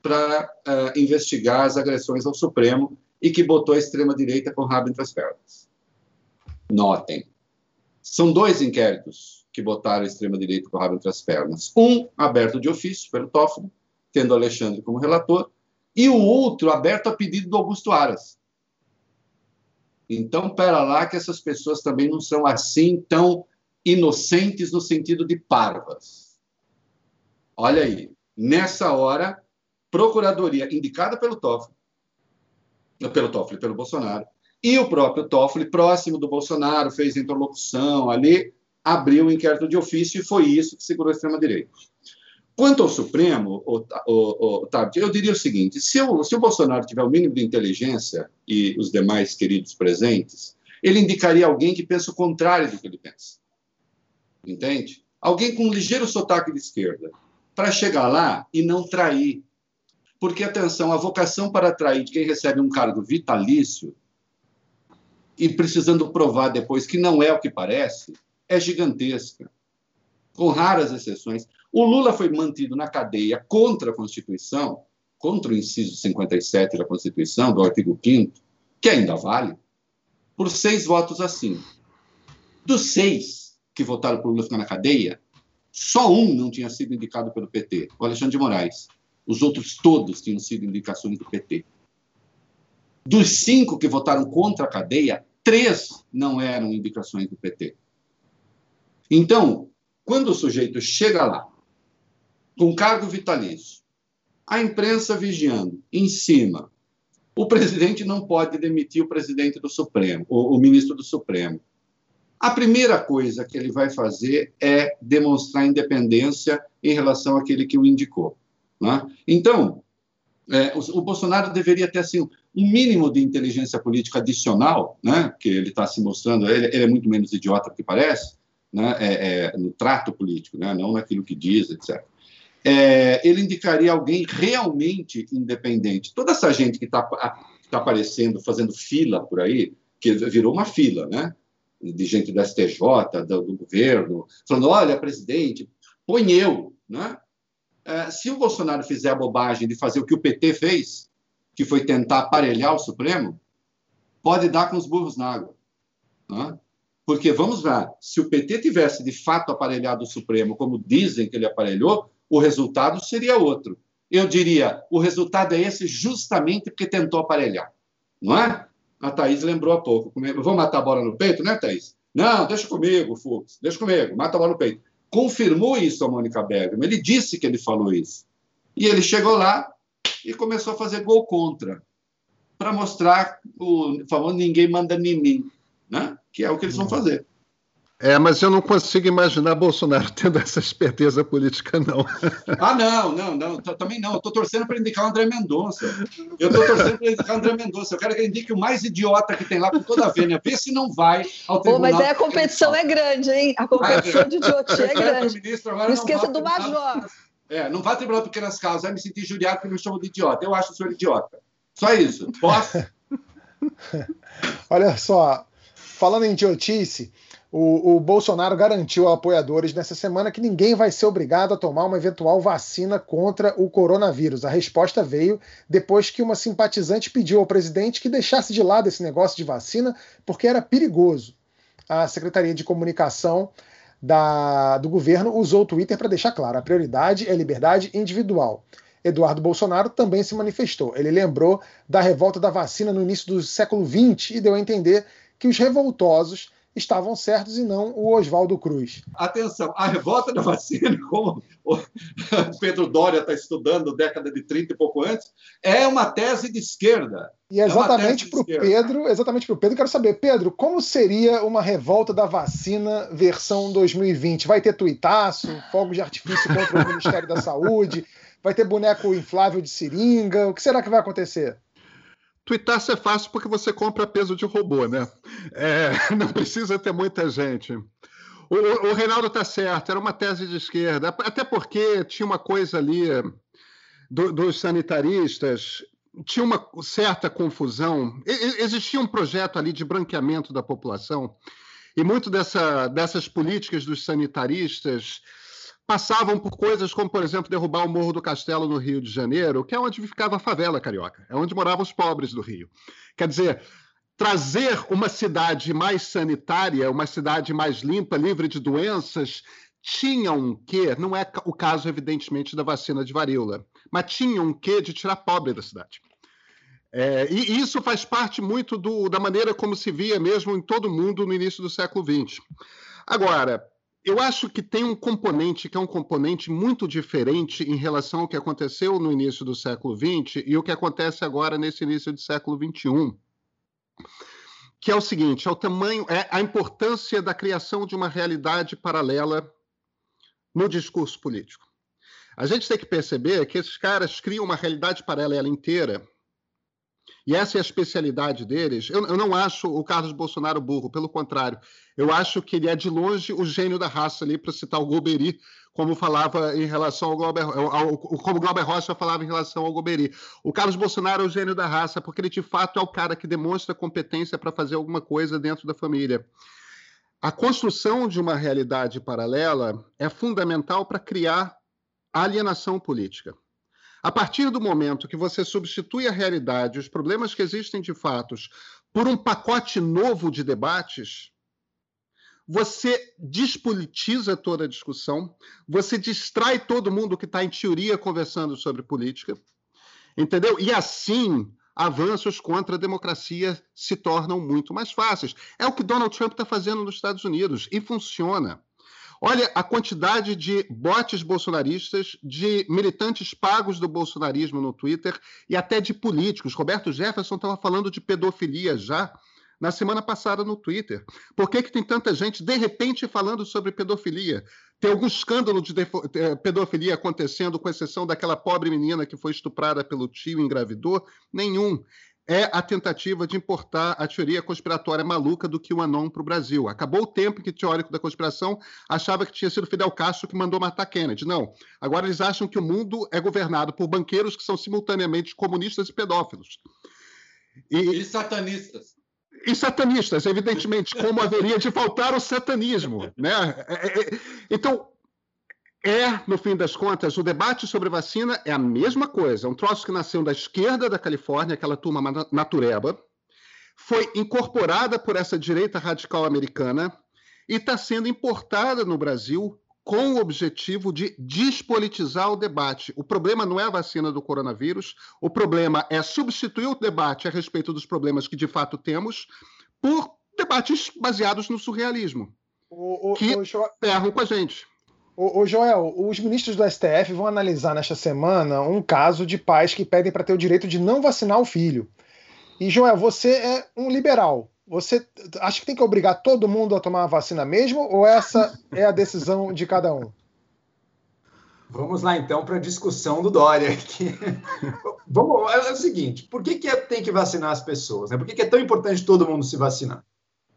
para uh, investigar as agressões ao Supremo e que botou a extrema-direita com o rabo entre as pernas. Notem. São dois inquéritos que botaram a extrema-direita com o rabo entre as pernas. Um aberto de ofício pelo Toffoli, tendo Alexandre como relator, e o outro aberto a pedido do Augusto Aras. Então, pera lá que essas pessoas também não são assim tão inocentes no sentido de parvas. Olha aí, nessa hora, procuradoria indicada pelo Toffoli, pelo Toffoli, pelo Bolsonaro, e o próprio Toffoli, próximo do Bolsonaro, fez interlocução ali, abriu o inquérito de ofício e foi isso que segurou a extrema-direita. Quanto ao Supremo, o, o, o, eu diria o seguinte: se o, se o Bolsonaro tiver o mínimo de inteligência e os demais queridos presentes, ele indicaria alguém que pensa o contrário do que ele pensa. Entende? Alguém com um ligeiro sotaque de esquerda, para chegar lá e não trair. Porque, atenção, a vocação para atrair de quem recebe um cargo vitalício e precisando provar depois que não é o que parece, é gigantesca, com raras exceções. O Lula foi mantido na cadeia contra a Constituição, contra o inciso 57 da Constituição, do artigo 5 que ainda vale, por seis votos assim. Dos seis que votaram por Lula ficar na cadeia, só um não tinha sido indicado pelo PT, o Alexandre de Moraes. Os outros todos tinham sido indicações do PT. Dos cinco que votaram contra a cadeia, três não eram indicações do PT. Então, quando o sujeito chega lá com cargo vitalício, a imprensa vigiando, em cima. O presidente não pode demitir o presidente do Supremo, o, o ministro do Supremo. A primeira coisa que ele vai fazer é demonstrar independência em relação àquele que o indicou. Né? Então, é, o, o, Bolsonaro deveria ter assim, um mínimo de inteligência política adicional, né? que ele está se mostrando, ele, ele, é muito menos idiota do que parece, né? É, é, no trato político, né? não naquilo que diz, etc é, ele indicaria alguém realmente independente. Toda essa gente que está tá aparecendo, fazendo fila por aí, que virou uma fila, né? De gente do STJ, do, do governo, falando: olha, presidente, põe eu, né? É, se o Bolsonaro fizer a bobagem de fazer o que o PT fez, que foi tentar aparelhar o Supremo, pode dar com os burros na água. Né? Porque, vamos lá, se o PT tivesse de fato aparelhado o Supremo, como dizem que ele aparelhou, o resultado seria outro. Eu diria, o resultado é esse justamente porque tentou aparelhar. Não é? A Thaís lembrou há pouco. Vou matar a bola no peito, né, Thaís? Não, deixa comigo, Fux, deixa comigo, mata a bola no peito. Confirmou isso a Mônica Bergman. Ele disse que ele falou isso. E ele chegou lá e começou a fazer gol contra, para mostrar o famoso ninguém manda em mim, né? que é o que eles vão fazer. É, mas eu não consigo imaginar Bolsonaro tendo essa esperteza política, não. Ah, não, não, não, também não. Eu estou torcendo para indicar o André Mendonça. Eu estou torcendo para indicar o André Mendonça. Eu quero que ele indique o mais idiota que tem lá com toda a vênia. Vê se não vai ao tribunal. Pô, mas aí a competição é grande, hein? A competição de idiotia é grande. Não, não esqueça do Major. É, não vá ao tribunal de pequenas causas. Vai me sentir injuriado porque me chamam de idiota. Eu acho o senhor idiota. Só isso. Posso? Olha só, falando em idiotice... O, o, Bolsonaro garantiu a apoiadores nessa semana que ninguém vai ser obrigado a tomar uma eventual vacina contra o coronavírus. A resposta veio depois que uma simpatizante pediu ao presidente que deixasse de lado esse negócio de vacina porque era perigoso. A Secretaria de Comunicação da, do governo usou o Twitter para deixar claro: a prioridade é liberdade individual. Eduardo Bolsonaro também se manifestou. Ele lembrou da revolta da vacina no início do século XX e deu a entender que os revoltosos estavam certos e não o Oswaldo Cruz. Atenção, a revolta da vacina, como o Pedro Doria está estudando década de 30 e pouco antes, é uma tese de esquerda. E é exatamente é para o Pedro, exatamente para o Pedro, quero saber, Pedro, como seria uma revolta da vacina versão 2020? Vai ter tuitaço, fogos de artifício contra o Ministério da Saúde, vai ter boneco inflável de seringa? O que será que vai acontecer? Twittar é fácil porque você compra peso de robô, né? É, não precisa ter muita gente. O, o Reinaldo está certo, era uma tese de esquerda, até porque tinha uma coisa ali do, dos sanitaristas, tinha uma certa confusão. Existia um projeto ali de branqueamento da população, e muito dessa, dessas políticas dos sanitaristas passavam por coisas como, por exemplo, derrubar o Morro do Castelo no Rio de Janeiro, que é onde ficava a favela carioca, é onde moravam os pobres do Rio. Quer dizer, trazer uma cidade mais sanitária, uma cidade mais limpa, livre de doenças, tinha um quê, não é o caso, evidentemente, da vacina de varíola, mas tinha um quê de tirar pobre da cidade. É, e isso faz parte muito do, da maneira como se via mesmo em todo o mundo no início do século XX. Agora, eu acho que tem um componente que é um componente muito diferente em relação ao que aconteceu no início do século XX e o que acontece agora nesse início do século XXI. Que é o seguinte: é o tamanho, é a importância da criação de uma realidade paralela no discurso político. A gente tem que perceber que esses caras criam uma realidade paralela inteira e essa é a especialidade deles. Eu, eu, não acho o Carlos Bolsonaro burro, pelo contrário. Eu acho que ele é de longe o gênio da raça ali, para citar o Golbery, como falava em relação ao Glauber, ao, como Glauber Rocha falava em relação ao Golbery. O Carlos Bolsonaro é o gênio da raça, porque ele de fato é o cara que demonstra competência para fazer alguma coisa dentro da família. A construção de uma realidade paralela é fundamental para criar alienação política. A partir do momento que você substitui a realidade, os problemas que existem de fatos, por um pacote novo de debates, você despolitiza toda a discussão, você distrai todo mundo que está em teoria conversando sobre política, entendeu? E assim avanços contra a democracia se tornam muito mais fáceis. É o que Donald Trump está fazendo nos Estados Unidos e funciona. Olha a quantidade de bots bolsonaristas, de militantes pagos do bolsonarismo no Twitter e até de políticos. Roberto Jefferson estava falando de pedofilia já na semana passada no Twitter. Por que, que tem tanta gente, de repente, falando sobre pedofilia? Tem algum escândalo de eh, pedofilia acontecendo, com exceção daquela pobre menina que foi estuprada pelo tio e engravidou? Nenhum é a tentativa de importar a teoria conspiratória maluca do QAnon para o Brasil. Acabou o tempo que o teórico da conspiração achava que tinha sido Fidel Castro que mandou matar Kennedy. Não. Agora eles acham que o mundo é governado por banqueiros que são simultaneamente comunistas e pedófilos. E, e satanistas. E satanistas, evidentemente, como haveria de faltar o satanismo. Né? É, é, é então, é, no fim das contas, o debate sobre vacina é a mesma coisa. É um troço que nasceu da esquerda da Califórnia, aquela turma natureba, foi incorporada por essa direita radical americana e está sendo importada no Brasil com o objetivo de despolitizar o debate. O problema não é a vacina do coronavírus, o problema é substituir o debate a respeito dos problemas que de fato temos por debates baseados no surrealismo, o, o, que o, ferram com a gente. Ô, Joel, os ministros do STF vão analisar nesta semana um caso de pais que pedem para ter o direito de não vacinar o filho. E, Joel, você é um liberal. Você acha que tem que obrigar todo mundo a tomar a vacina mesmo, ou essa é a decisão de cada um? Vamos lá, então, para a discussão do Dória. Aqui. Vamos, é o seguinte: por que, que é, tem que vacinar as pessoas? Né? Por que, que é tão importante todo mundo se vacinar?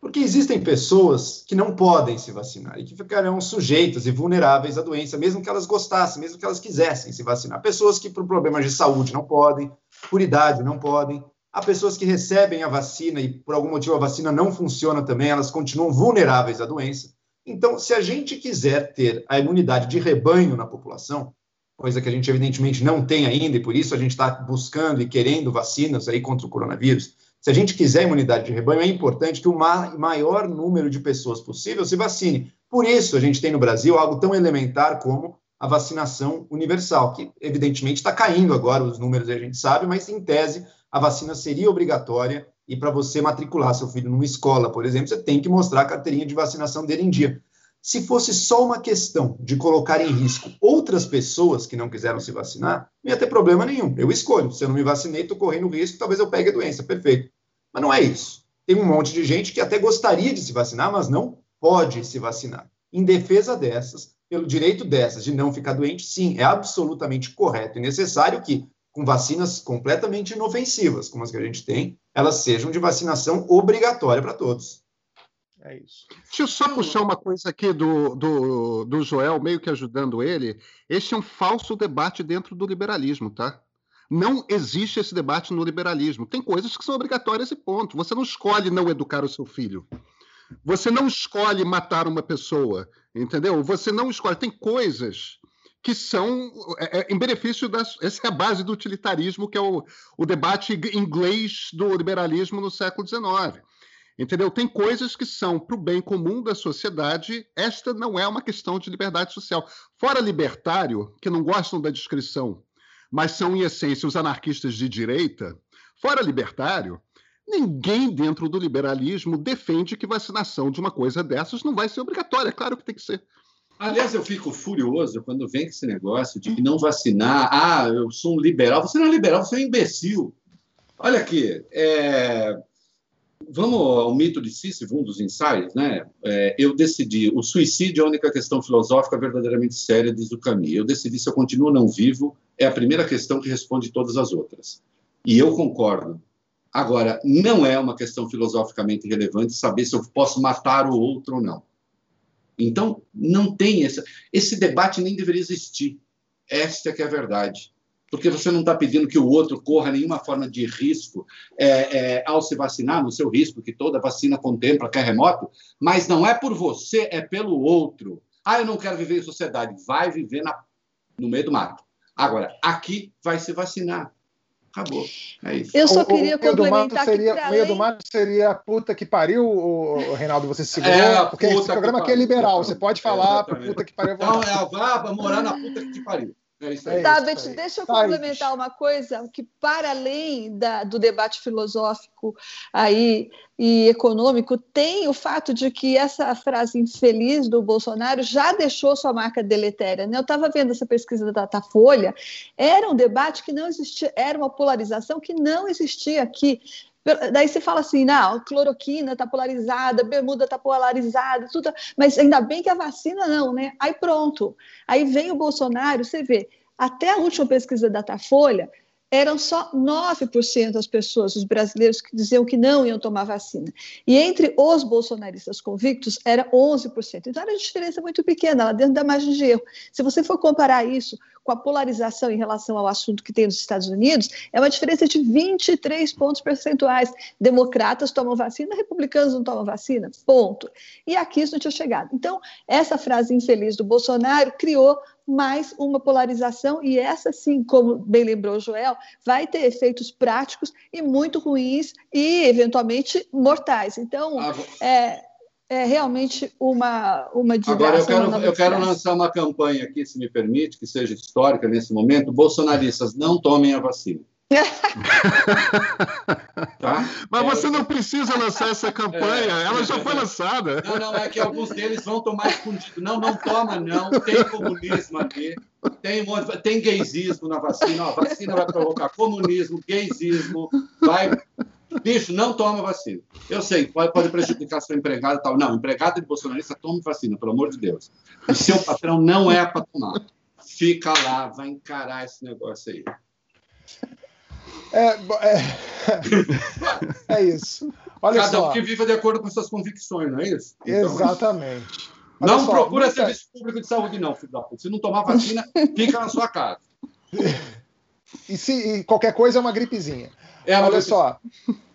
Porque existem pessoas que não podem se vacinar e que ficarão sujeitas e vulneráveis à doença, mesmo que elas gostassem, mesmo que elas quisessem se vacinar. Pessoas que, por problemas de saúde, não podem, por idade, não podem. Há pessoas que recebem a vacina e, por algum motivo, a vacina não funciona também, elas continuam vulneráveis à doença. Então, se a gente quiser ter a imunidade de rebanho na população, coisa que a gente evidentemente não tem ainda, e por isso a gente está buscando e querendo vacinas aí contra o coronavírus, se a gente quiser imunidade de rebanho, é importante que o maior número de pessoas possível se vacine. Por isso, a gente tem no Brasil algo tão elementar como a vacinação universal, que evidentemente está caindo agora, os números a gente sabe, mas em tese a vacina seria obrigatória e para você matricular seu filho numa escola, por exemplo, você tem que mostrar a carteirinha de vacinação dele em dia. Se fosse só uma questão de colocar em risco outras pessoas que não quiseram se vacinar, não ia ter problema nenhum. Eu escolho. Se eu não me vacinei, estou correndo risco, talvez eu pegue a doença. Perfeito. Mas não é isso. Tem um monte de gente que até gostaria de se vacinar, mas não pode se vacinar. Em defesa dessas, pelo direito dessas de não ficar doente, sim, é absolutamente correto e necessário que, com vacinas completamente inofensivas, como as que a gente tem, elas sejam de vacinação obrigatória para todos. É isso. Deixa eu só puxar uma coisa aqui do, do, do Joel, meio que ajudando ele. Este é um falso debate dentro do liberalismo, tá? Não existe esse debate no liberalismo. Tem coisas que são obrigatórias e ponto. Você não escolhe não educar o seu filho. Você não escolhe matar uma pessoa, entendeu? Você não escolhe. Tem coisas que são é, é, em benefício das. Essa é a base do utilitarismo, que é o, o debate inglês do liberalismo no século XIX. Entendeu? Tem coisas que são para o bem comum da sociedade. Esta não é uma questão de liberdade social. Fora libertário, que não gostam da descrição, mas são, em essência, os anarquistas de direita, fora libertário, ninguém dentro do liberalismo defende que vacinação de uma coisa dessas não vai ser obrigatória. Claro que tem que ser. Aliás, eu fico furioso quando vem esse negócio de não vacinar. Ah, eu sou um liberal. Você não é liberal, você é um imbecil. Olha aqui, é, vamos ao mito de Sísifo, um dos ensaios, né? É, eu decidi, o suicídio é a única questão filosófica verdadeiramente séria, diz o Camus. Eu decidi se eu continuo não vivo, é a primeira questão que responde todas as outras. E eu concordo. Agora, não é uma questão filosoficamente relevante saber se eu posso matar o outro ou não. Então, não tem essa, esse debate nem deveria existir. Esta é que é a verdade porque você não está pedindo que o outro corra nenhuma forma de risco é, é, ao se vacinar, no seu risco, que toda vacina contempla, que é remoto, mas não é por você, é pelo outro. Ah, eu não quero viver em sociedade. Vai viver na, no meio do mato. Agora, aqui vai se vacinar. Acabou. É isso. Eu só queria o, o complementar seria, que meio do mato seria a puta que pariu, o, o Reinaldo, você se segurou, é, porque esse programa aqui é liberal, você pode falar é, puta que pariu. Então, é, vá morar na puta que te pariu. É isso aí. Tá, Beth, deixa eu tá complementar uma coisa que, para além da, do debate filosófico aí e econômico, tem o fato de que essa frase infeliz do Bolsonaro já deixou sua marca deletéria. Né? Eu estava vendo essa pesquisa da Datafolha, era um debate que não existia, era uma polarização que não existia aqui. Daí você fala assim, não, cloroquina está polarizada, bermuda está polarizada, tudo, tá, mas ainda bem que a vacina não, né? Aí pronto. Aí vem o Bolsonaro, você vê, até a última pesquisa da Datafolha, eram só 9% das pessoas, os brasileiros, que diziam que não iam tomar vacina. E entre os bolsonaristas convictos, era 11%. Então, era uma diferença muito pequena, lá dentro da margem de erro. Se você for comparar isso com a polarização em relação ao assunto que tem nos Estados Unidos, é uma diferença de 23 pontos percentuais. Democratas tomam vacina, republicanos não tomam vacina, ponto. E aqui isso não tinha chegado. Então, essa frase infeliz do Bolsonaro criou mais uma polarização, e essa sim, como bem lembrou o Joel, vai ter efeitos práticos e muito ruins e, eventualmente, mortais. Então, ah, é, é realmente uma, uma Agora, eu quero, eu quero lançar uma campanha aqui, se me permite, que seja histórica nesse momento. Bolsonaristas, não tomem a vacina. tá? Mas é, você não precisa lançar essa campanha, é, ela já foi lançada. Não, não, é que alguns deles vão tomar escondido. Não, não toma, não. Tem comunismo aqui, tem, tem gaysismo na vacina. Ó, a vacina vai provocar comunismo, gaysismo, vai Bicho, não toma vacina. Eu sei, pode, pode prejudicar seu empregado e tal. Não, empregado de bolsonarista, tome vacina, pelo amor de Deus. O seu patrão não é para tomar. Fica lá, vai encarar esse negócio aí. É, é, é isso. Olha Cada só. um que viva de acordo com suas convicções, não é isso? Então, Exatamente. não só, procura muita... serviço público de saúde, não, filho da puta. Se não tomar vacina, fica na sua casa. E, se, e qualquer coisa é uma gripezinha. É Olha só,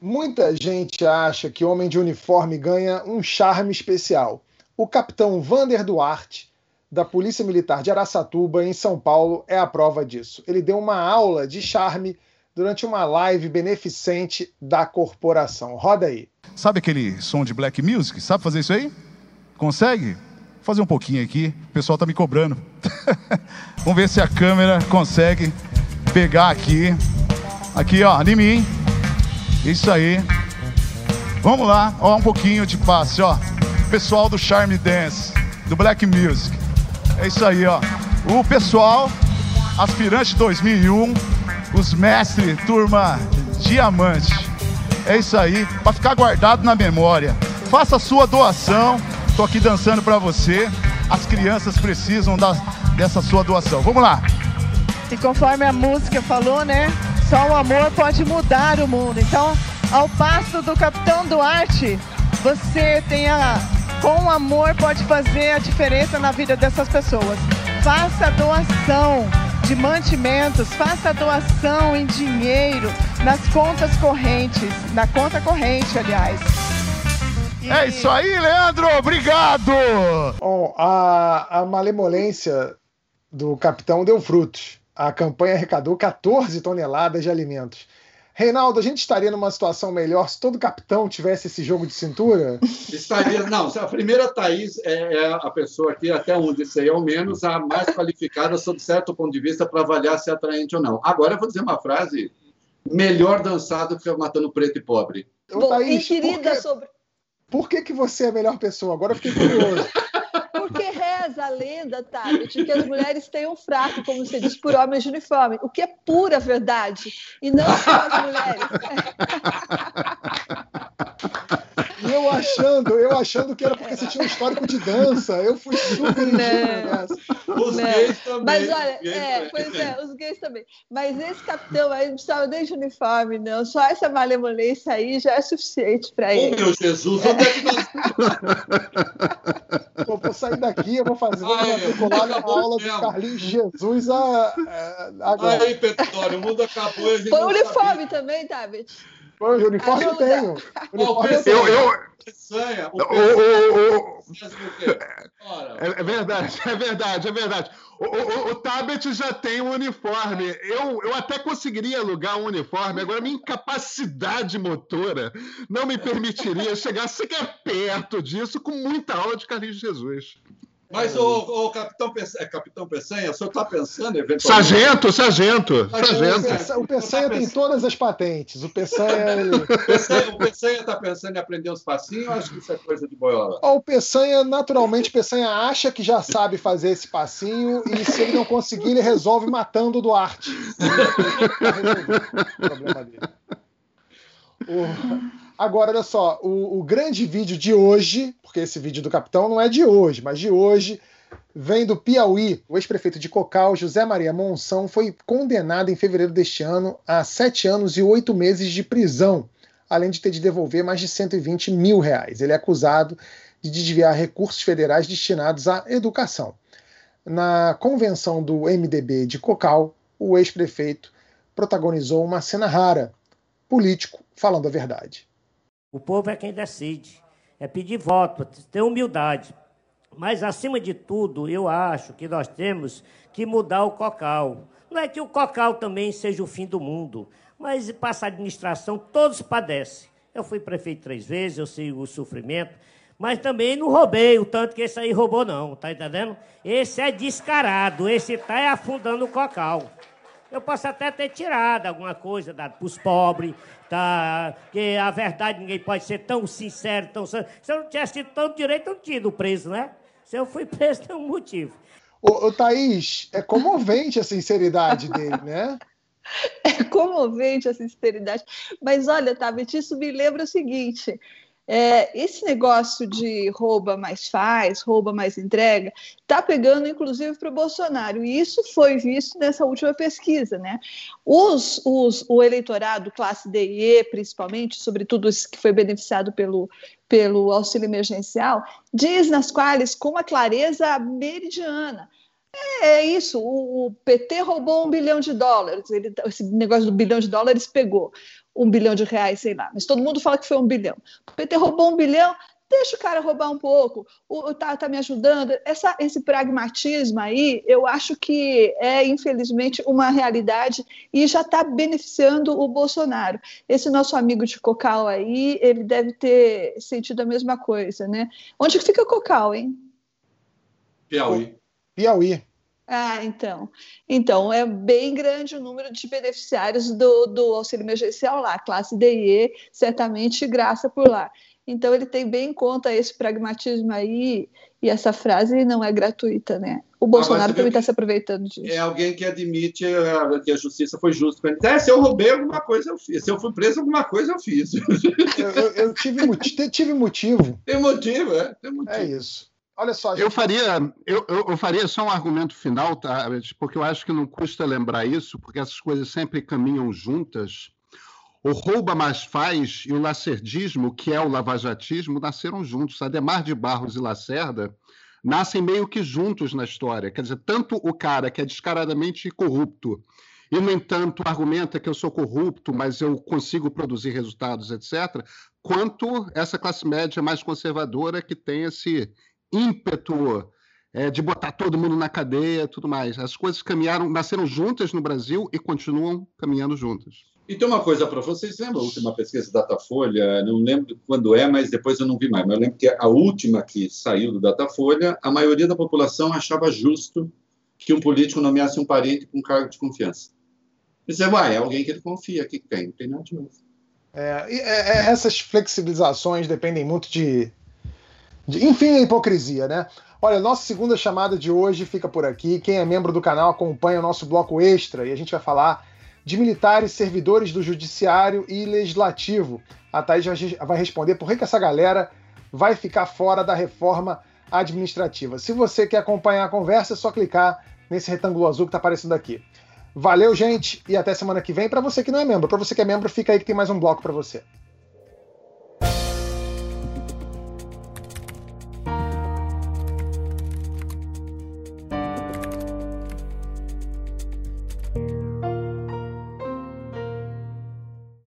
muita gente acha que homem de uniforme ganha um charme especial. O capitão Vander Duarte, da Polícia Militar de Araçatuba, em São Paulo, é a prova disso. Ele deu uma aula de charme durante uma live beneficente da corporação. Roda aí. Sabe aquele som de black music? Sabe fazer isso aí? Consegue? Vou fazer um pouquinho aqui. O pessoal tá me cobrando. Vamos ver se a câmera consegue pegar aqui. Aqui, ó, em mim. Isso aí. Vamos lá, ó, um pouquinho de passe, ó. Pessoal do Charme Dance, do Black Music. É isso aí, ó. O pessoal, aspirante 2001, os mestres, turma diamante. É isso aí, para ficar guardado na memória. Faça a sua doação. Tô aqui dançando para você. As crianças precisam da, dessa sua doação. Vamos lá. E conforme a música falou, né? Só o amor pode mudar o mundo. Então, ao passo do Capitão Duarte, você tem a, com o amor pode fazer a diferença na vida dessas pessoas. Faça doação de mantimentos, faça doação em dinheiro nas contas correntes, na conta corrente, aliás. E... É isso aí, Leandro, obrigado! Bom, a, a malemolência do capitão deu frutos a campanha arrecadou 14 toneladas de alimentos. Reinaldo, a gente estaria numa situação melhor se todo capitão tivesse esse jogo de cintura? Estaria. Não, a primeira Thaís é, é a pessoa aqui, até onde sei, ao menos, a mais qualificada, sob certo ponto de vista, para avaliar se é atraente ou não. Agora eu vou dizer uma frase: melhor dançado que Matando Preto e Pobre. Bom, Thaís, por que, sobre... por que, que você é a melhor pessoa? Agora eu fiquei curioso. Porque a lenda, Tati, de que as mulheres têm um fraco, como você diz, por homens de uniforme, o que é pura verdade, e não só as mulheres. Eu achando, eu achando que era porque você tinha um histórico de dança. Eu fui super nessa. Os não. gays também. Mas olha, é, pois é, os gays também. Mas esse capitão aí não precisava nem de uniforme, não. Só essa malemolência aí já é suficiente para ele. Oh, meu Jesus, onde é que nós. Pô, vou sair daqui, eu vou fazer uma matricular na aula do Carlinhos Jesus a, a, agora. Aí, Petróleo, o mundo acabou e a gente Foi uniforme sabia. também, David. O uniforme eu tenho. Uniforme eu, eu, é, é verdade, é verdade, é verdade. O, o, o Tabet já tem um uniforme. Eu, eu até conseguiria alugar um uniforme, agora minha incapacidade motora não me permitiria chegar sequer perto disso com muita aula de Carlinhos Jesus. Mas o, o capitão, Peçanha, é, capitão Peçanha, o senhor está pensando eventualmente... Sargento, sargento, sargento. O Peçanha tá tem todas as patentes. O Peçanha... Ele... o Peçanha está pensando em aprender uns passinhos ou acho que isso é coisa de boiola? O Peçanha, naturalmente, o Peçanha acha que já sabe fazer esse passinho e se ele não conseguir, ele resolve matando o Duarte. o problema dele. O... Agora, olha só, o, o, grande vídeo de hoje, porque esse vídeo do capitão não é de hoje, mas de hoje, vem do Piauí. O ex-prefeito de Cocal, José Maria Monção, foi condenado em fevereiro deste ano a sete anos e oito meses de prisão, além de ter de devolver mais de 120 mil reais. Ele é acusado de desviar recursos federais destinados à educação. Na convenção do MDB de Cocal, o ex-prefeito protagonizou uma cena rara, político falando a verdade. O povo é quem decide. É pedir voto, ter humildade. Mas, acima de tudo, eu acho que nós temos que mudar o COCAL. Não é que o COCAL também seja o fim do mundo, mas passa a administração, todos padecem. Eu fui prefeito três vezes, eu sei o sofrimento, mas também não roubei o tanto que esse aí roubou, não, tá entendendo? Esse é descarado, esse está afundando o COCAL. Eu posso até ter tirado alguma coisa dado para os pobres, tá? Que a verdade ninguém pode ser tão sincero, tão Se eu não tivesse tido tanto direito, eu não tinha ido preso, né? Se eu fui preso, tem um motivo. Ô, ô Thaís, é comovente a sinceridade dele, né? É comovente a sinceridade. Mas olha, Tabet, isso me lembra o seguinte: é, esse negócio de rouba mais faz, rouba mais entrega, está pegando inclusive para o Bolsonaro. E isso foi visto nessa última pesquisa. Né? Os, os, o eleitorado, classe D e E, principalmente, sobretudo os que foi beneficiado pelo, pelo auxílio emergencial, diz nas quais com uma clareza meridiana. É, é isso, o, PT roubou um bilhão de dólares, ele, esse negócio do bilhão de dólares pegou um bilhão de reais, sei lá, mas todo mundo fala que foi um bilhão. O PT roubou um bilhão, deixa o cara roubar um pouco, o, tá, tá me ajudando. Essa, esse pragmatismo aí, eu acho que é, infelizmente, uma realidade e já está beneficiando o Bolsonaro. Esse nosso amigo de Cocal aí, ele deve ter sentido a mesma coisa, né? Onde que fica Cocal, hein? Piauí. Piauí. Ah, então. Então, é bem grande o número de beneficiários do, do auxílio emergencial lá, classe D e E, certamente graça por lá. Então, ele tem bem em conta esse pragmatismo aí, e essa frase não é gratuita, né? O Bolsonaro ah, também está se aproveitando disso. É alguém que admite eh, que a justiça foi justa. É, se eu roubei alguma coisa, eu fiz. Se eu fui preso, alguma coisa eu fiz. Eu, eu, eu tive, tive motivo. Tem motivo, é. Tem motivo. É isso. Olha só, gente... eu faria, eu, eu, faria só um argumento final, tá? Porque eu acho que não custa lembrar isso, porque essas coisas sempre caminham juntas. O rouba mais faz e o lacerdismo, que é o lavajatismo, nasceram juntos. Ademar de Barros e Lacerda nascem meio que juntos na história. Quer dizer, tanto o cara que é descaradamente corrupto e, no entanto, argumenta que eu sou corrupto, mas eu consigo produzir resultados, etc., quanto essa classe média mais conservadora que tem esse ímpeto é, de botar todo mundo na cadeia tudo mais. As coisas caminharam, nasceram juntas no Brasil e continuam caminhando juntas. E tem uma coisa para vocês, lembram a última pesquisa Datafolha? Não lembro quando é, mas depois eu não vi mais. Mas eu lembro que a última que saiu do Datafolha, a maioria da população achava justo que um político nomeasse um parente com cargo de confiança. E você vai, é alguém que ele confia, que tem, não tem nada de novo. É, é, essas flexibilizações dependem muito de enfim, a hipocrisia, né? Olha, nossa segunda chamada de hoje fica por aqui. Quem é membro do canal acompanha o nosso bloco extra e a gente vai falar de militares, servidores do judiciário e legislativo. A Thaís vai responder por que essa galera vai ficar fora da reforma administrativa. Se você quer acompanhar a conversa, é só clicar nesse retângulo azul que está aparecendo aqui. Valeu, gente, e até semana que vem. Para você que não é membro, para você que é membro, fica aí que tem mais um bloco para você.